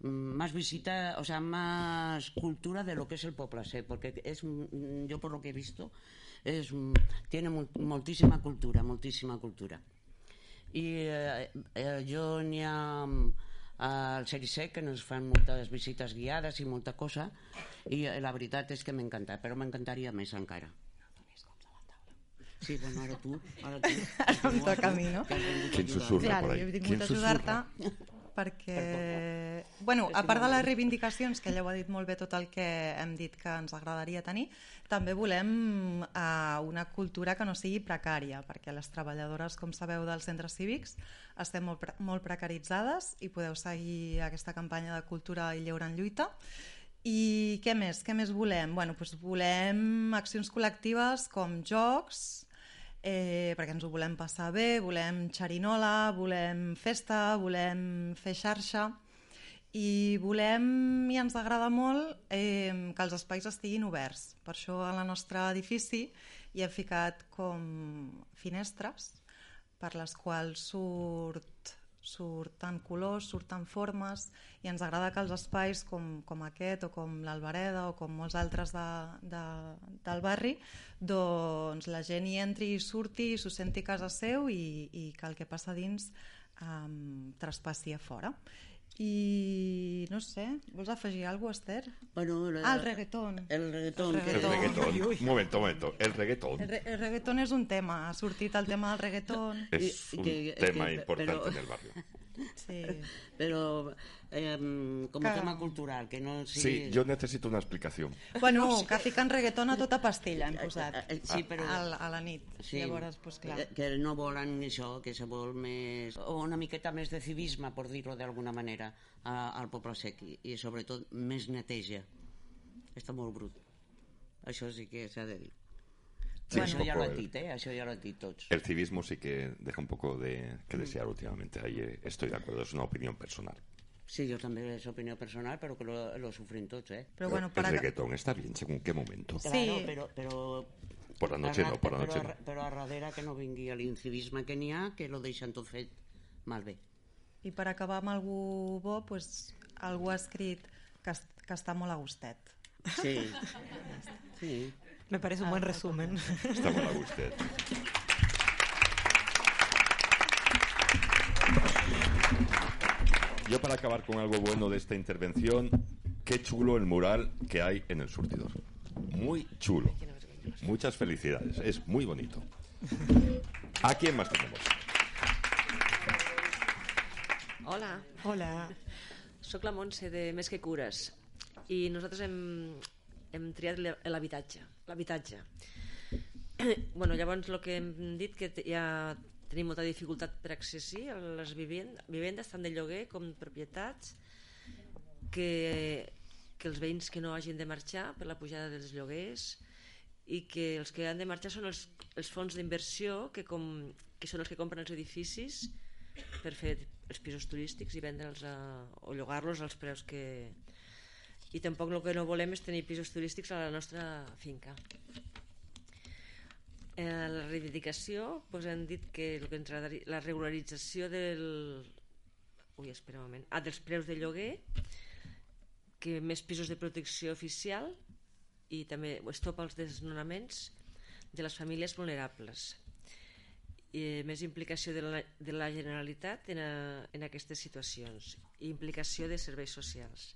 mm, más visita, o sea, más cultura de lo que es el Poplasé, porque es, mm, yo por lo que he visto, es, mm, tiene mol- moltíssima cultura, moltíssima cultura. I eh, eh, jo n'hi ha mm, al Cerisec que ens fan moltes visites guiades i molta cosa i eh, la veritat és que m'encanta, però m'encantaria més encara. Sí, bueno, ara tu, ara tu. (laughs) Ara em toca a mi, no? Quin susurra Clar, por ahí? jo he Quin vingut a ajudar-te perquè... Bueno, a part de les reivindicacions, que ella ho ha dit molt bé tot el que hem dit que ens agradaria tenir, també volem eh, una cultura que no sigui precària, perquè les treballadores, com sabeu, dels centres cívics estem molt, pre molt precaritzades i podeu seguir aquesta campanya de cultura i lleure en lluita. I què més? Què més volem? Bueno, doncs volem accions col·lectives com jocs, eh, perquè ens ho volem passar bé, volem xerinola, volem festa, volem fer xarxa i volem, i ens agrada molt, eh, que els espais estiguin oberts. Per això al nostre edifici hi hem ficat com finestres per les quals surt, surten colors, surten formes i ens agrada que els espais com, com aquest o com l'Albereda o com molts altres de, de, del barri doncs la gent hi entri i surti i s'ho senti a casa seu i, i que el que passa dins um, traspassi a fora i no sé, vols afegir alguna cosa, Esther? Bueno, ah, el reggaeton. El reggaeton. El El reggaetón. Un momento, un momento. El reggaetón El, re el reggaeton és un tema, ha sortit el tema del reggaeton. es un que- es tema que- importante pero- en el barrio. Sí. Pero em, como Que- tema cultural, que no Sí, sigui... yo necesito una explicación. Bueno, que fiquen reggaeton a tota pastilla, hem posat. Eh, sí, però- A, la- a la nit. Sí, Llavors, doncs clar. eh, que no volen això, que se vol més... o una miqueta més de civisme, per dir-ho d'alguna manera, a, al poble sec, i, i sobretot més neteja. Està molt brut. Això sí que s'ha de dir. Sí, ja poco l'han el- dit, eh? Això ja l'han dit tots. El civismo sí que deja un poco de que desear últimamente. Ahí eh, estoy de acuerdo, es una opinión personal. Sí, jo també és opinió personal, però que lo, lo sufrim tots, eh? Però bueno, el para- reggaetón está bien, según qué momento. Claro, però, però Por la noche no, por la noche però, no. Però a darrere que no vingui l'incivisme que n'hi ha, que lo deixen tot fet malbé. I per acabar amb algú bo, pues, algú ha escrit que, es- que està molt a gustet. Sí. (laughs) sí. Me parece un buen resumen. Está muy a gustet. Yo para acabar con algo bueno de esta intervención, qué chulo el mural que hay en el surtidor. Muy chulo. Muchas felicidades. Es muy bonito. ¿A quién más tenemos? Hola. Hola. Soc la Montse de Més que Cures i nosaltres hem, hem triat l'ha- l'habitatge. L'habitatge. (clears throat) bueno, llavors el que hem dit que te- ja tenim molta dificultat per accessir a les vivendes, tant de lloguer com propietats que, que els veïns que no hagin de marxar per la pujada dels lloguers i que els que han de marxar són els, els fons d'inversió que, com, que són els que compren els edificis per fer els pisos turístics i vendre'ls o llogar-los als preus que... I tampoc el que no volem és tenir pisos turístics a la nostra finca. Eh, la reivindicació doncs hem dit que el que ens la regularització del... Ui, espera un moment. Ah, dels preus de lloguer, que més pisos de protecció oficial i també stop als desnonaments de les famílies vulnerables. I eh, més implicació de la, de la Generalitat en, a, en aquestes situacions. I implicació de serveis socials.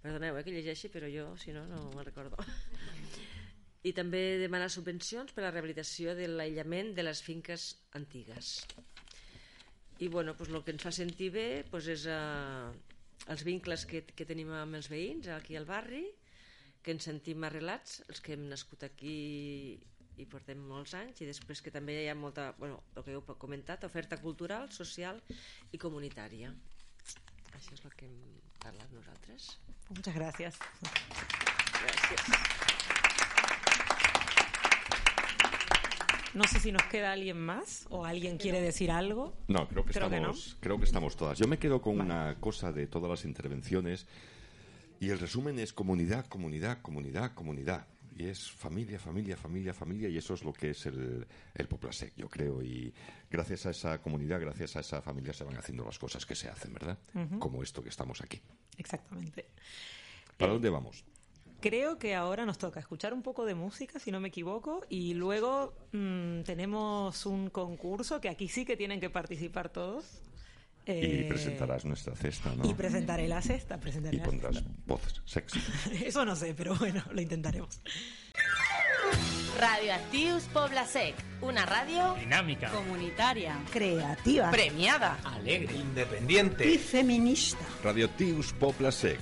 Perdoneu eh, que llegeixi però jo si no no me'n recordo i també demanar subvencions per a la rehabilitació de l'aïllament de les finques antigues i bueno, pues, el que ens fa sentir bé pues, és eh, els vincles que, que tenim amb els veïns aquí al barri que ens sentim arrelats, els que hem nascut aquí i portem molts anys i després que també hi ha molta, bueno, el que heu comentat, oferta cultural, social i comunitària. Això és el que hem parlat nosaltres. Muchas gracias. Gràcies. No sé si nos queda alguien más o alguien quiere decir algo. No, creo que Creo que estamos, creo que estamos todas. Yo me quedo con una cosa de todas las intervenciones y el resumen es comunidad, comunidad, comunidad, comunidad. Y es familia, familia, familia, familia y eso es lo que es el, el Poplasec, yo creo. Y gracias a esa comunidad, gracias a esa familia se van haciendo las cosas que se hacen, ¿verdad? Como esto que estamos aquí. Exactamente. ¿Para dónde vamos? Creo que ahora nos toca escuchar un poco de música, si no me equivoco, y luego mm, tenemos un concurso que aquí sí que tienen que participar todos. Y Eh, presentarás nuestra cesta, ¿no? y presentaré la cesta, presentaré Y la pondrás voz sexy. (laughs) Eso no sé, pero bueno, lo intentaremos. Radioactius Poblasec, una ràdio Dinàmica. comunitària, Creativa. premiada, Alegre. Independiente. Y feminista. Radioactius Poplasec.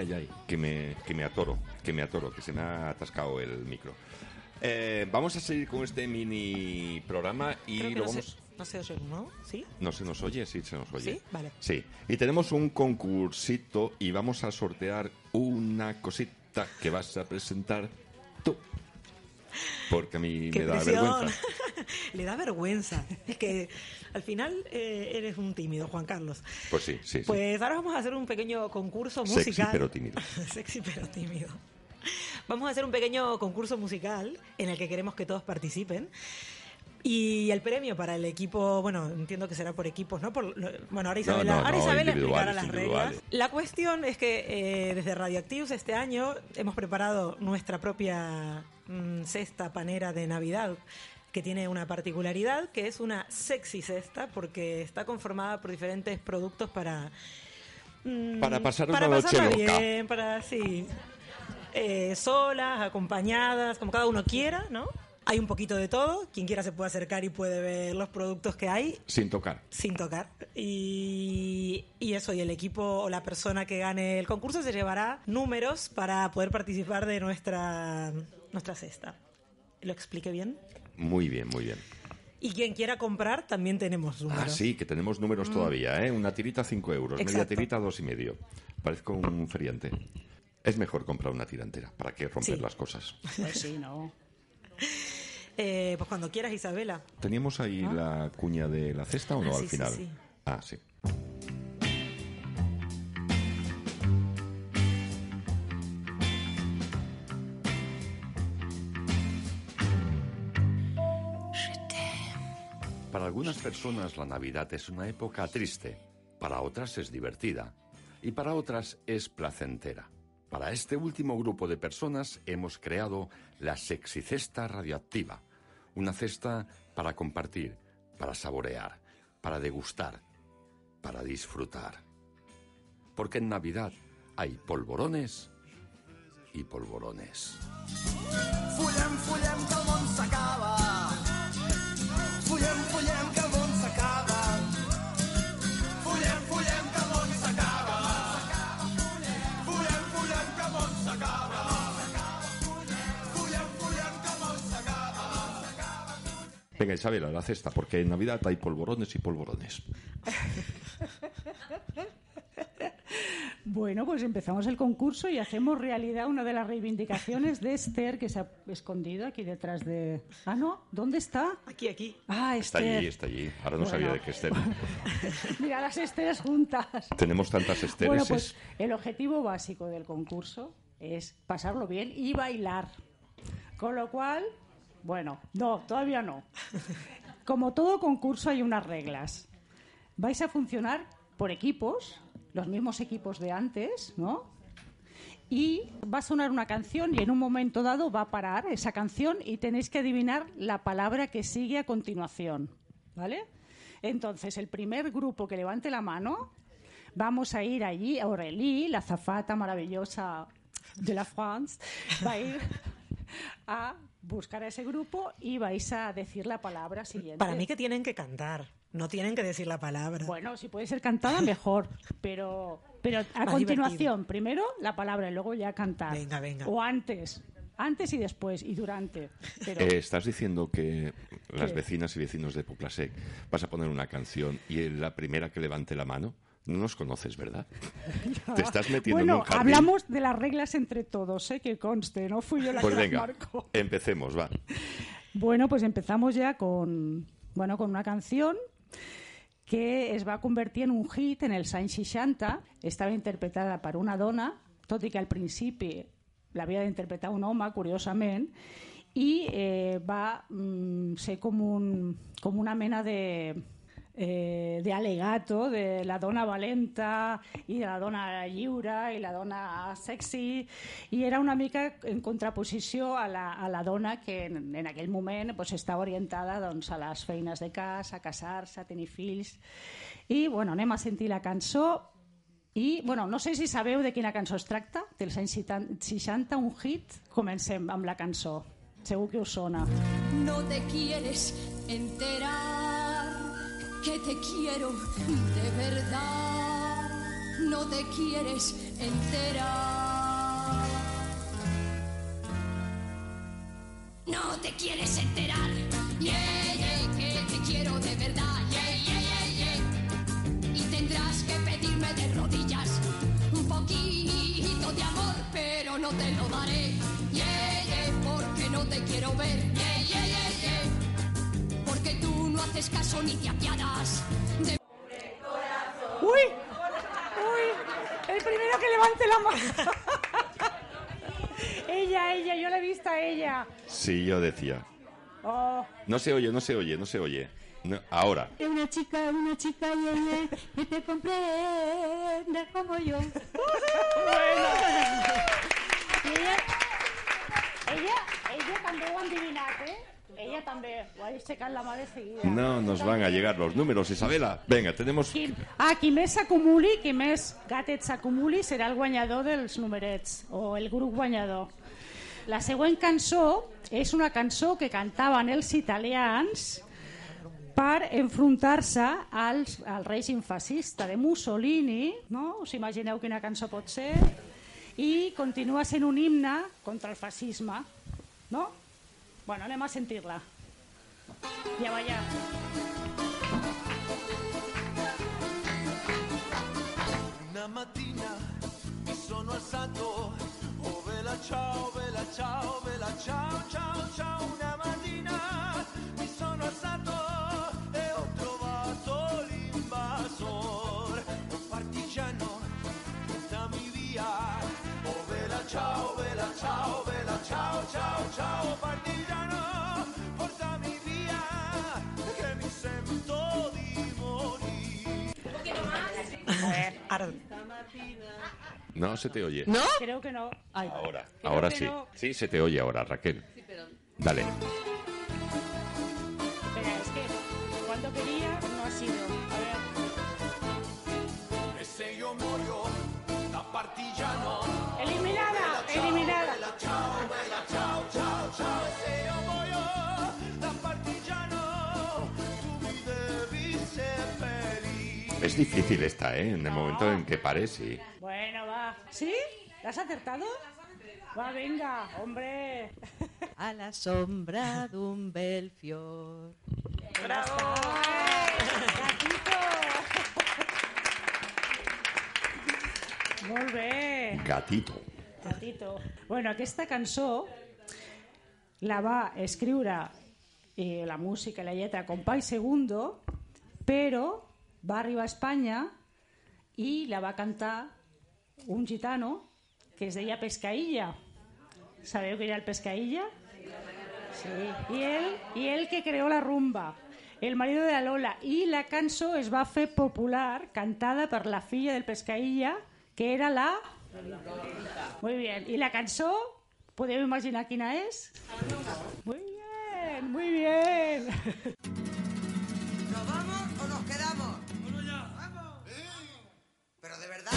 Ay, ay, ay, que me, que me atoro, que me atoro, que se me ha atascado el micro. Eh, vamos a seguir con este mini programa y Creo que lo no, vamos... se, no se oye, ¿no? ¿Sí? ¿No se nos oye? Sí, se nos oye. ¿Sí? Vale. Sí. Y tenemos un concursito y vamos a sortear una cosita que vas a presentar tú. Porque a mí ¡Qué me da presión! vergüenza. (laughs) (laughs) Le da vergüenza. Es que al final eh, eres un tímido, Juan Carlos. Pues sí, sí, sí. Pues ahora vamos a hacer un pequeño concurso Sexy musical. pero tímido. (laughs) Sexy pero tímido. Vamos a hacer un pequeño concurso musical en el que queremos que todos participen. Y el premio para el equipo, bueno, entiendo que será por equipos, ¿no? Por, bueno, ahora Isabela, no, ahora no, Isabela individuales, explicará las reglas. La cuestión es que eh, desde Radioactivos este año hemos preparado nuestra propia mm, cesta panera de Navidad que tiene una particularidad que es una sexy cesta porque está conformada por diferentes productos para mm, Para pasar para una noche pasarla loca. bien, para sí, eh, solas, acompañadas, como cada uno quiera, ¿no? Hay un poquito de todo. Quien quiera se puede acercar y puede ver los productos que hay Sin tocar. sin tocar. Y, y eso, y el equipo o la persona que gane el concurso se llevará números para poder participar de nuestra, nuestra cesta. ¿Lo expliqué bien? Muy bien, muy bien. Y quien quiera comprar, también tenemos números. Ah, sí, que tenemos números Mm. todavía, ¿eh? Una tirita 5 euros, media tirita dos y medio. Parezco un feriante. Es mejor comprar una tira entera, ¿para qué romper Sí. las cosas? Pues sí, no. (laughs) Eh, pues cuando quieras, Isabela. ¿Teníamos ahí ¿Ah? la cuña de la cesta o no Ah, al sí, final? sí. Ah, sí. Algunas personas la Navidad es una época triste, para otras es divertida y para otras es placentera. Para este último grupo de personas hemos creado la Sexy Cesta Radioactiva, una cesta para compartir, para saborear, para degustar, para disfrutar. Porque en Navidad hay polvorones y polvorones. Venga, Isabela, la cesta, porque en Navidad hay polvorones y polvorones. Bueno, pues empezamos el concurso y hacemos realidad una de las reivindicaciones de Esther, que se ha escondido aquí detrás de... Ah, no, ¿dónde está? Aquí, aquí. Ah, Está Esther. allí, está allí. Ahora no Bueno. sabía de qué esté. (laughs) Mira las Esteres juntas. Tenemos tantas estereses. Bueno, pues el objetivo básico del concurso es pasarlo bien y bailar. Con lo cual, bueno, no, todavía no. Como todo concurso hay unas reglas. Vais a funcionar por equipos, los mismos equipos de antes, ¿no? Y va a sonar una canción y en un momento dado va a parar esa canción y tenéis que adivinar la palabra que sigue a continuación, ¿vale? Entonces, el primer grupo que levante la mano, vamos a ir allí, Aurélie, la zafata maravillosa de la France, va a ir a buscar a ese grupo y vais a decir la palabra siguiente. Para mí que tienen que cantar, no tienen que decir la palabra. Bueno, si puede ser cantada, mejor. Pero, pero a Más continuación, primero la palabra y luego ya cantar. Venga, venga. O antes. Antes y después y durante. Pero, Eh, estás diciendo que las ¿Qué? vecinas y vecinos de Poplasec vas a poner una canción y la primera que levante la mano no nos conoces, ¿verdad? (laughs) Te estás metiendo bueno, en un jardín. hablamos de las reglas entre todos, ¿eh? que conste, no fui yo la Pues que las venga, marcó. empecemos, va. Bueno, pues empezamos ya con, bueno, con una canción que es va a convertir en un hit en el Saint 60. Estava interpretada per una dona, tot i que al principi l'havia d'interpretar un home, curiosament, i eh, va mm, ser com, un, com una mena de eh, de alegato de la dona valenta i de la dona lliure i la dona sexy i era una mica en contraposició a la, a la dona que en, en aquell moment pues, estava orientada doncs, a les feines de casa, a casar-se, a tenir fills i bueno, anem a sentir la cançó i, bueno, no sé si sabeu de quina cançó es tracta, dels anys 60, un hit. Comencem amb la cançó. Segur que us sona. No te quieres enterar que te quiero de verdad. No te quieres enterar. No te quieres enterar. Yeah, yeah, que te quiero de verdad. Yeah, yeah, yeah, yeah. Y tendrás que pedirme de rodillas un poquito de amor, pero no te lo daré. Yeah, yeah, porque no te quiero ver. Yeah, yeah, yeah, yeah. Haces caso ni te apiadas. De ¡Uy! ¡Uy! El primero que levante la mano. (laughs) ella, ella, yo la he visto a ella. Sí, yo decía. Oh, No se oye, no se oye, no se oye. No, ahora. Una chica, una chica, yeye, que te comprende como yo. (laughs) I (laughs) ella, ella, ella també ho ha endivinat, eh? Ella també ho ha aixecat la mà de seguida. No nos van a llegar los números, Isabela. Venga, tenemos... Qui, ah, qui més s'acumuli, qui més gatets s'acumuli serà el guanyador dels numerets, o el grup guanyador. La següent cançó és una cançó que cantaven els italians per enfrontar-se als, al règim fascista de Mussolini, no? us imagineu quina cançó pot ser, i continua sent un himne contra el fascisme. No? Bueno, anem a sentir-la. I a ballar. Una mattina mi sono alzato, oh vela ciao, vela ciao, vela ciao, ciao, ciao. Una mattina mi sono alzato e ho trovato l'invasor, un partigiano, portami via. Oh vela ciao, vela ciao, vela ciao, ciao, ciao, No se te oye. Creo que no. Ahora, Creo ahora que sí. no. Sí, se te oye ahora, Raquel. Dale. Espera, es que cuando quería no ha sido. A ver. E se io muoio da partigiano Eliminada, eliminada. Bella ciao, bella ciao, ciao, Es difícil esta, ¿eh? En el momento en que pares, sí. Bueno, va. ¿Sí? ¿La has acertado? Va, venga, hombre. A la sombra d'un bel fior. ¡Bravo! ¡Gatito! Molt bé. Gatito. Gatito. Bueno, aquesta cançó la va escriure eh, la música i la lletra Compay Segundo, però va arribar a Espanya i la va cantar un gitano que es deia Pescaïlla. Sabeu que era el Pescaïlla? Sí. I ell, i ell que creó la rumba, el marido de la Lola. I la cançó es va fer popular, cantada per la filla del Pescaïlla, que era la... Muy bien. ¿Y la cançó? ¿Podeu imaginar quina és? Muy bien, muy bien. Pero de verdad.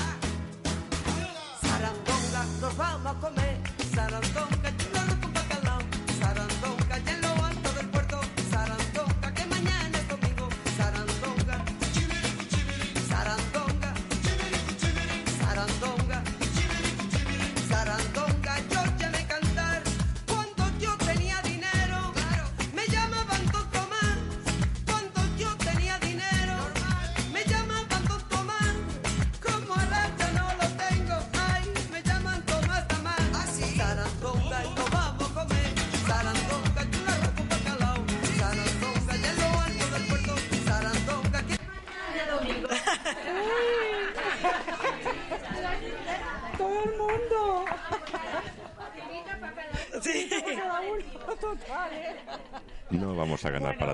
Sarandonga, nos vamos a comer. Sarandonga,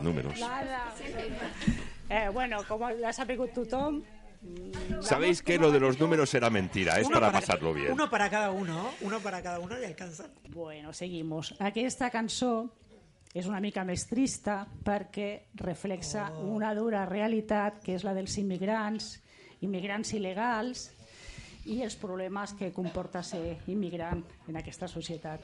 números. Eh, bueno, como la ha pegut tothom... Sabéis que lo de los números era mentira, es Uno para pasarlo bien. Uno para cada uno, uno para cada uno y alcanzan. Bueno, seguimos. Aquesta cançó és una mica més trista perquè reflexa una dura realitat que és la dels immigrants, immigrants il·legals i els problemes que comporta ser immigrant en aquesta societat.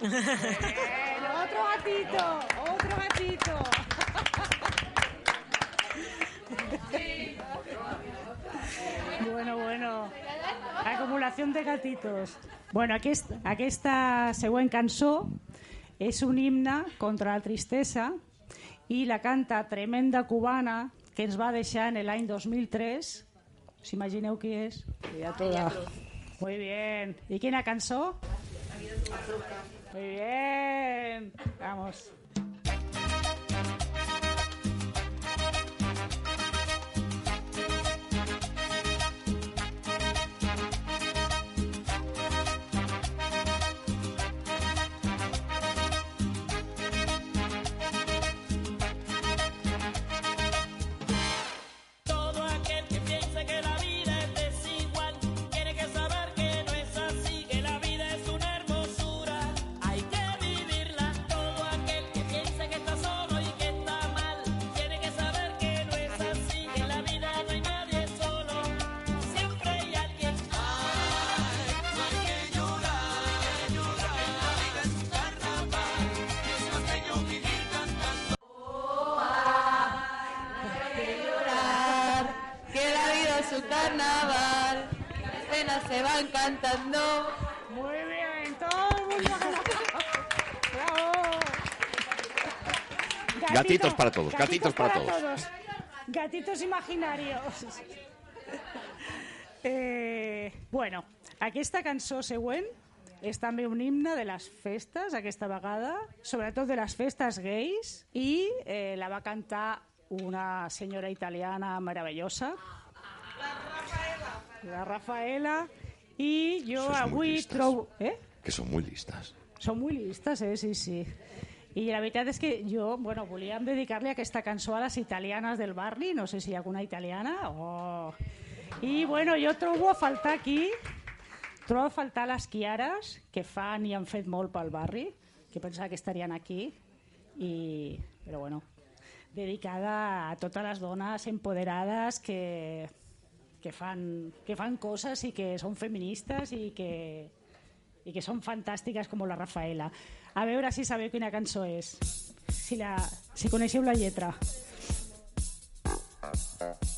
otro gatito, otro gatito. Bueno, bueno. Acumulación de gatitos. Bueno, aquest, aquesta següent cançó és un himne contra la tristesa i la canta Tremenda Cubana que ens va deixar en l'any 2003. Us imagineu qui és? Ja toda. Muy bien. ¿Y quina cançó? Muy bien. Vamos. Cantando. Muy bien, todo el mundo ¡Bravo! Gatitos para todos, gatitos para todos. Gatitos imaginarios. Eh, bueno, aquesta cançó següent és també un himne de les festes, aquesta vegada, sobretot de les festes gais, i eh, la va cantar una senyora italiana meravellosa, la Rafaela, i jo Sois muy avui trobo... Eh? Que son muy listas. Són molt listes, eh? Sí, sí. I la veritat és que jo, bueno, volíem dedicar-li aquesta cançó a les italianes del barri, no sé si hi ha alguna italiana o... I, bueno, jo trobo a faltar aquí, trobo a faltar les Chiares, que fan i han fet molt pel barri, que pensava que estarien aquí, i... però bueno, dedicada a totes les dones empoderades que, que, fan, que fan coses i que són feministes i que, i que són fantàstiques com la Rafaela. A veure si sabeu quina cançó és, si, la, si coneixeu la lletra. Por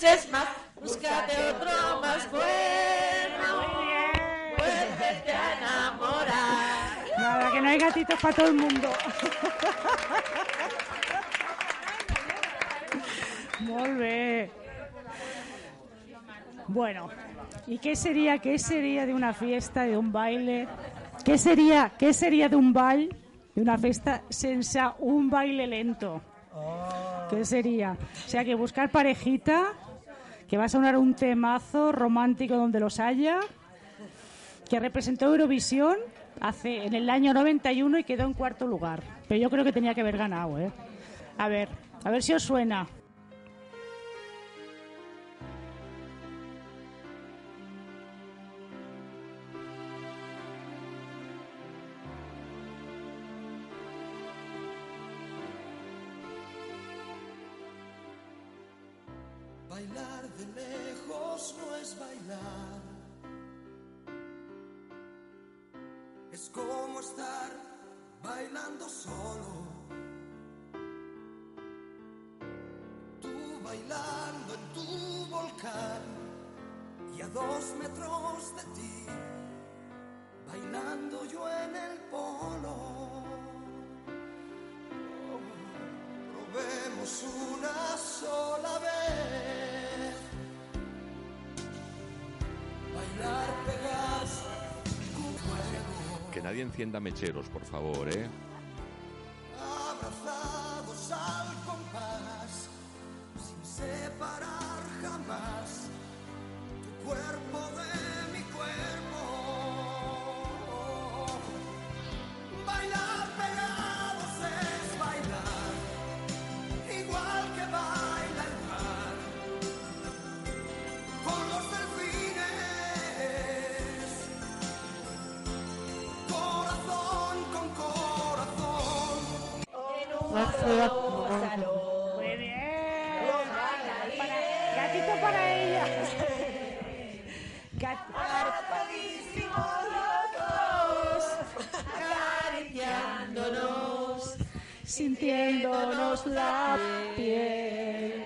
pienses más, búscate otro más bueno. Vuélvete a enamorar. Nada, que no hay gatitos para todo el mundo. Bé. Bueno, ¿y qué sería, qué sería de una fiesta, de un baile? ¿Qué sería, qué sería de un ball, de una fiesta, sense un baile lento? ¿Qué sería? O sea, que buscar parejita, que va a sonar un temazo romántico donde los haya, que representó Eurovisión hace en el año 91 y quedó en cuarto lugar. Pero yo creo que tenía que haber ganado, ¿eh? A ver, a ver si os suena. Encienda mecheros, por favor, ¿eh? Muy bien. Para- gatito para ella. Gat- acariciándonos, sintiéndonos la piel.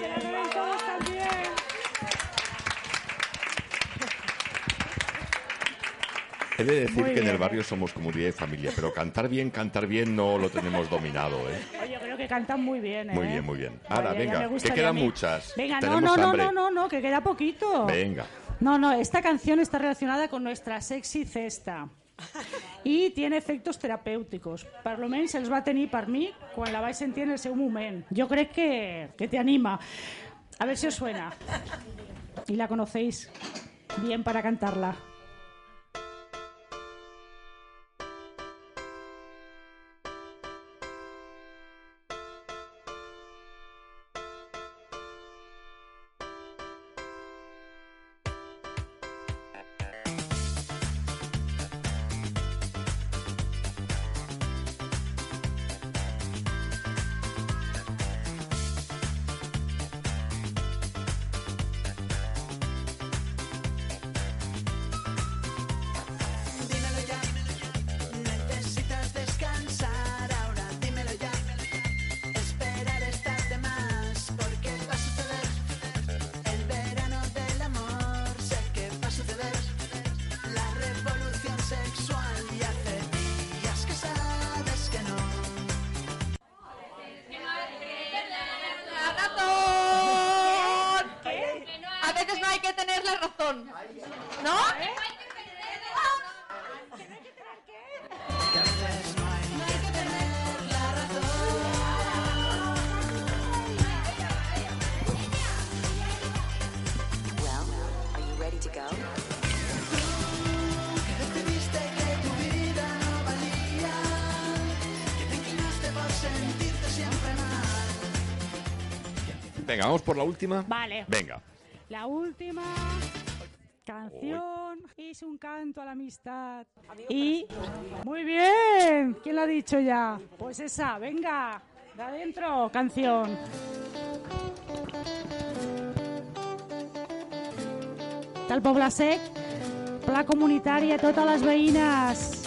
Se la deben todos también. He de decir Muy que en el bien. barrio somos comunidad y familia, pero cantar bien, cantar bien no lo tenemos dominado, ¿eh? Oye, creo que cantan muy bien, ¿eh? Muy bien, muy bien. Ahora, Oye, venga, que quedan muchas. Venga, no, no, no, no, no, no, que queda poquito. Venga. No, no, esta canción está relacionada con nuestra sexy cesta. I tiene efectos terapèuticos. Per lo menys els va tenir per mi quan la vaig sentir en el seu moment. Jo crec que, que te anima. A ver si os suena. Y la conocéis bien para cantarla. Venga, vamos por la última. Vale. Venga. La última canción es un canto a la amistad. Y. Muy bien. ¿Quién lo ha dicho ya? Pues esa, venga. De adentro, canción. Del Poble Sec, Pla Comunitari a totes les veïnes.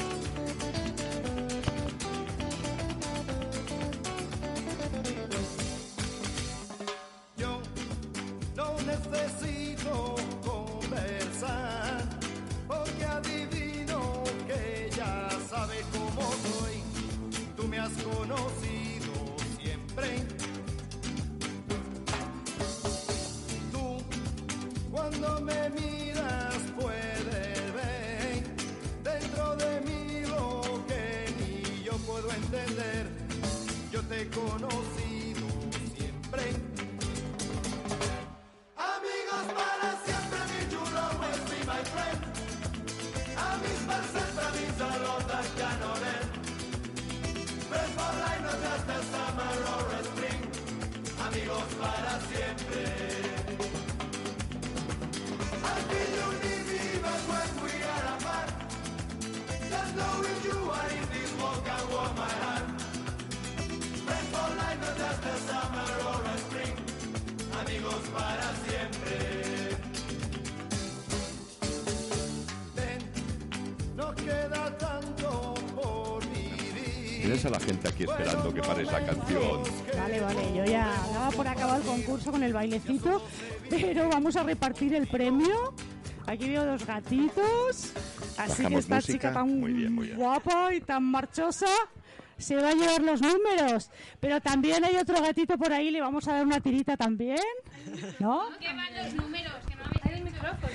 Tienes a la gente aquí esperando que pares la canción. Vale, vale, yo ya daba por acabar el concurso con el bailecito, pero vamos a repartir el premio. Aquí veo dos gatitos, así que Bajamos esta música. chica tan Muy bien, muy bien. guapa y tan marchosa se va a llevar los números. Pero también hay otro gatito por ahí, le vamos a dar una tirita también, ¿no? ¿Qué van los números? Que no me el micrófono.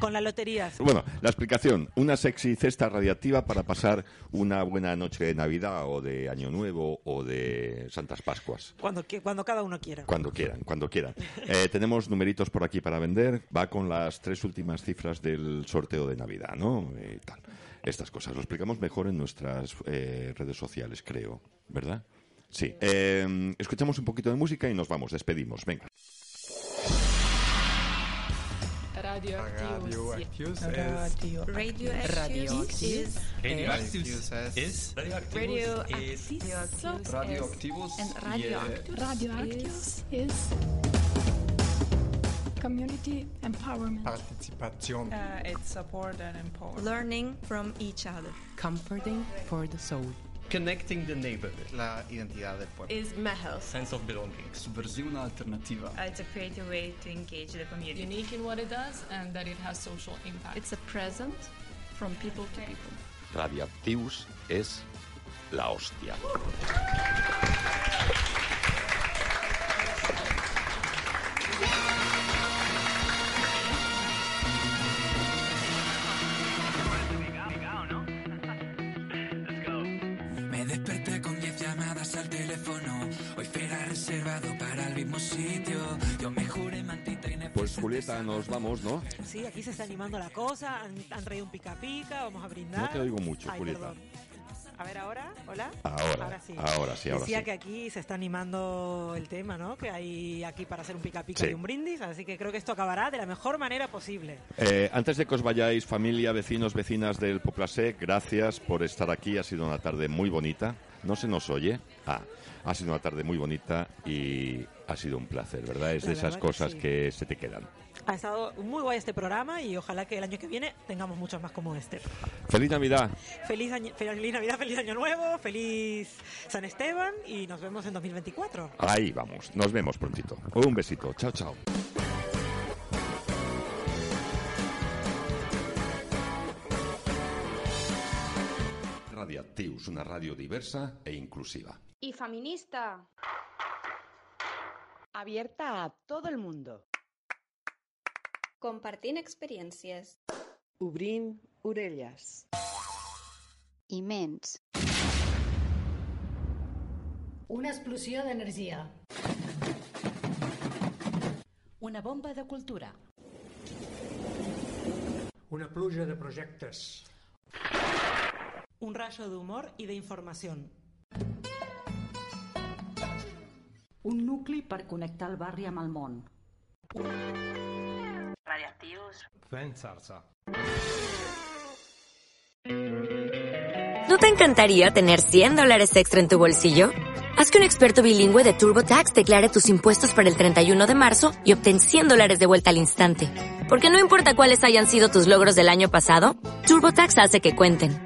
Con las loterías. Bueno, la explicación. Una sexy cesta radiactiva para pasar una buena noche de Navidad o de Año Nuevo o de Santas Pascuas. Cuando, cuando cada uno quiera. Cuando quieran, cuando quieran. (laughs) Eh, tenemos numeritos por aquí para vender. Va con las tres últimas cifras del sorteo de Navidad, ¿no? Y tal. Estas cosas. Lo explicamos mejor en nuestras eh, redes sociales, creo. ¿Verdad? Sí. Eh, escuchamos un poquito de música y nos vamos. Despedimos. Venga. Radioactius Radio- Radioactius is- Radioactius is Radioactius Radioactivus and radioactius Radioactives is community empowerment. Participation. Uh, it's support and empower. Learning from each other. Comforting for the soul. Connecting the neighborhood. La identidad del pueblo. Is Mehels. Sense of belonging. Subversiva alternativa. It's a creative way to engage the community. Unique in what it does and that it has social impact. It's a present from people to people. Radioactius es la hostia. Para el mismo sitio. Yo me juré mantita y Pues Julieta, nos vamos, ¿no? Sí, aquí se está animando la cosa, han, han traído un pica pica, vamos a brindar. No te oigo mucho, Ay, Julieta. perdón. A ver, ahora, hola. Ahora, sí. ahora sí, ahora Decía sí. que aquí se está animando el tema, ¿no? Que hay aquí para hacer un pica pica Sí. y un brindis, así que creo que esto acabará de la mejor manera posible. Eh, antes de que os vayáis, familia, vecinos, vecinas del Poplasec, gracias por estar aquí. Ha sido una tarde muy bonita. No se nos oye. Ah, ha sido una tarde muy bonita y ha sido un placer, ¿verdad? Es La de esas que cosas sí. que se te quedan. Ha estado muy guay este programa y ojalá que el año que viene tengamos muchos más como este. ¡Feliz Navidad! Feliz, año- feliz Navidad, feliz Año Nuevo, feliz San Esteban y nos vemos en 2024. Ahí vamos. Nos vemos prontito. Un besito. Chao, chao. Radiactius, una radio diversa e inclusiva. Y feminista. Abierta a todo el mundo. Compartint experiències. Obrint orelles. Immens. Una explosió d'energia. Una bomba de cultura. Una pluja de projectes. Un rayo de humor y de información. Un nucli per connectar el barri amb el món. Radioactius. Pensarse. ¿No te encantaría tener 100 dólares extra en tu bolsillo? Haz que un experto bilingüe de TurboTax declare tus impuestos para el 31 de marzo y obtén 100 dólares de vuelta al instante. Porque no importa cuáles hayan sido tus logros del año pasado, TurboTax hace que cuenten.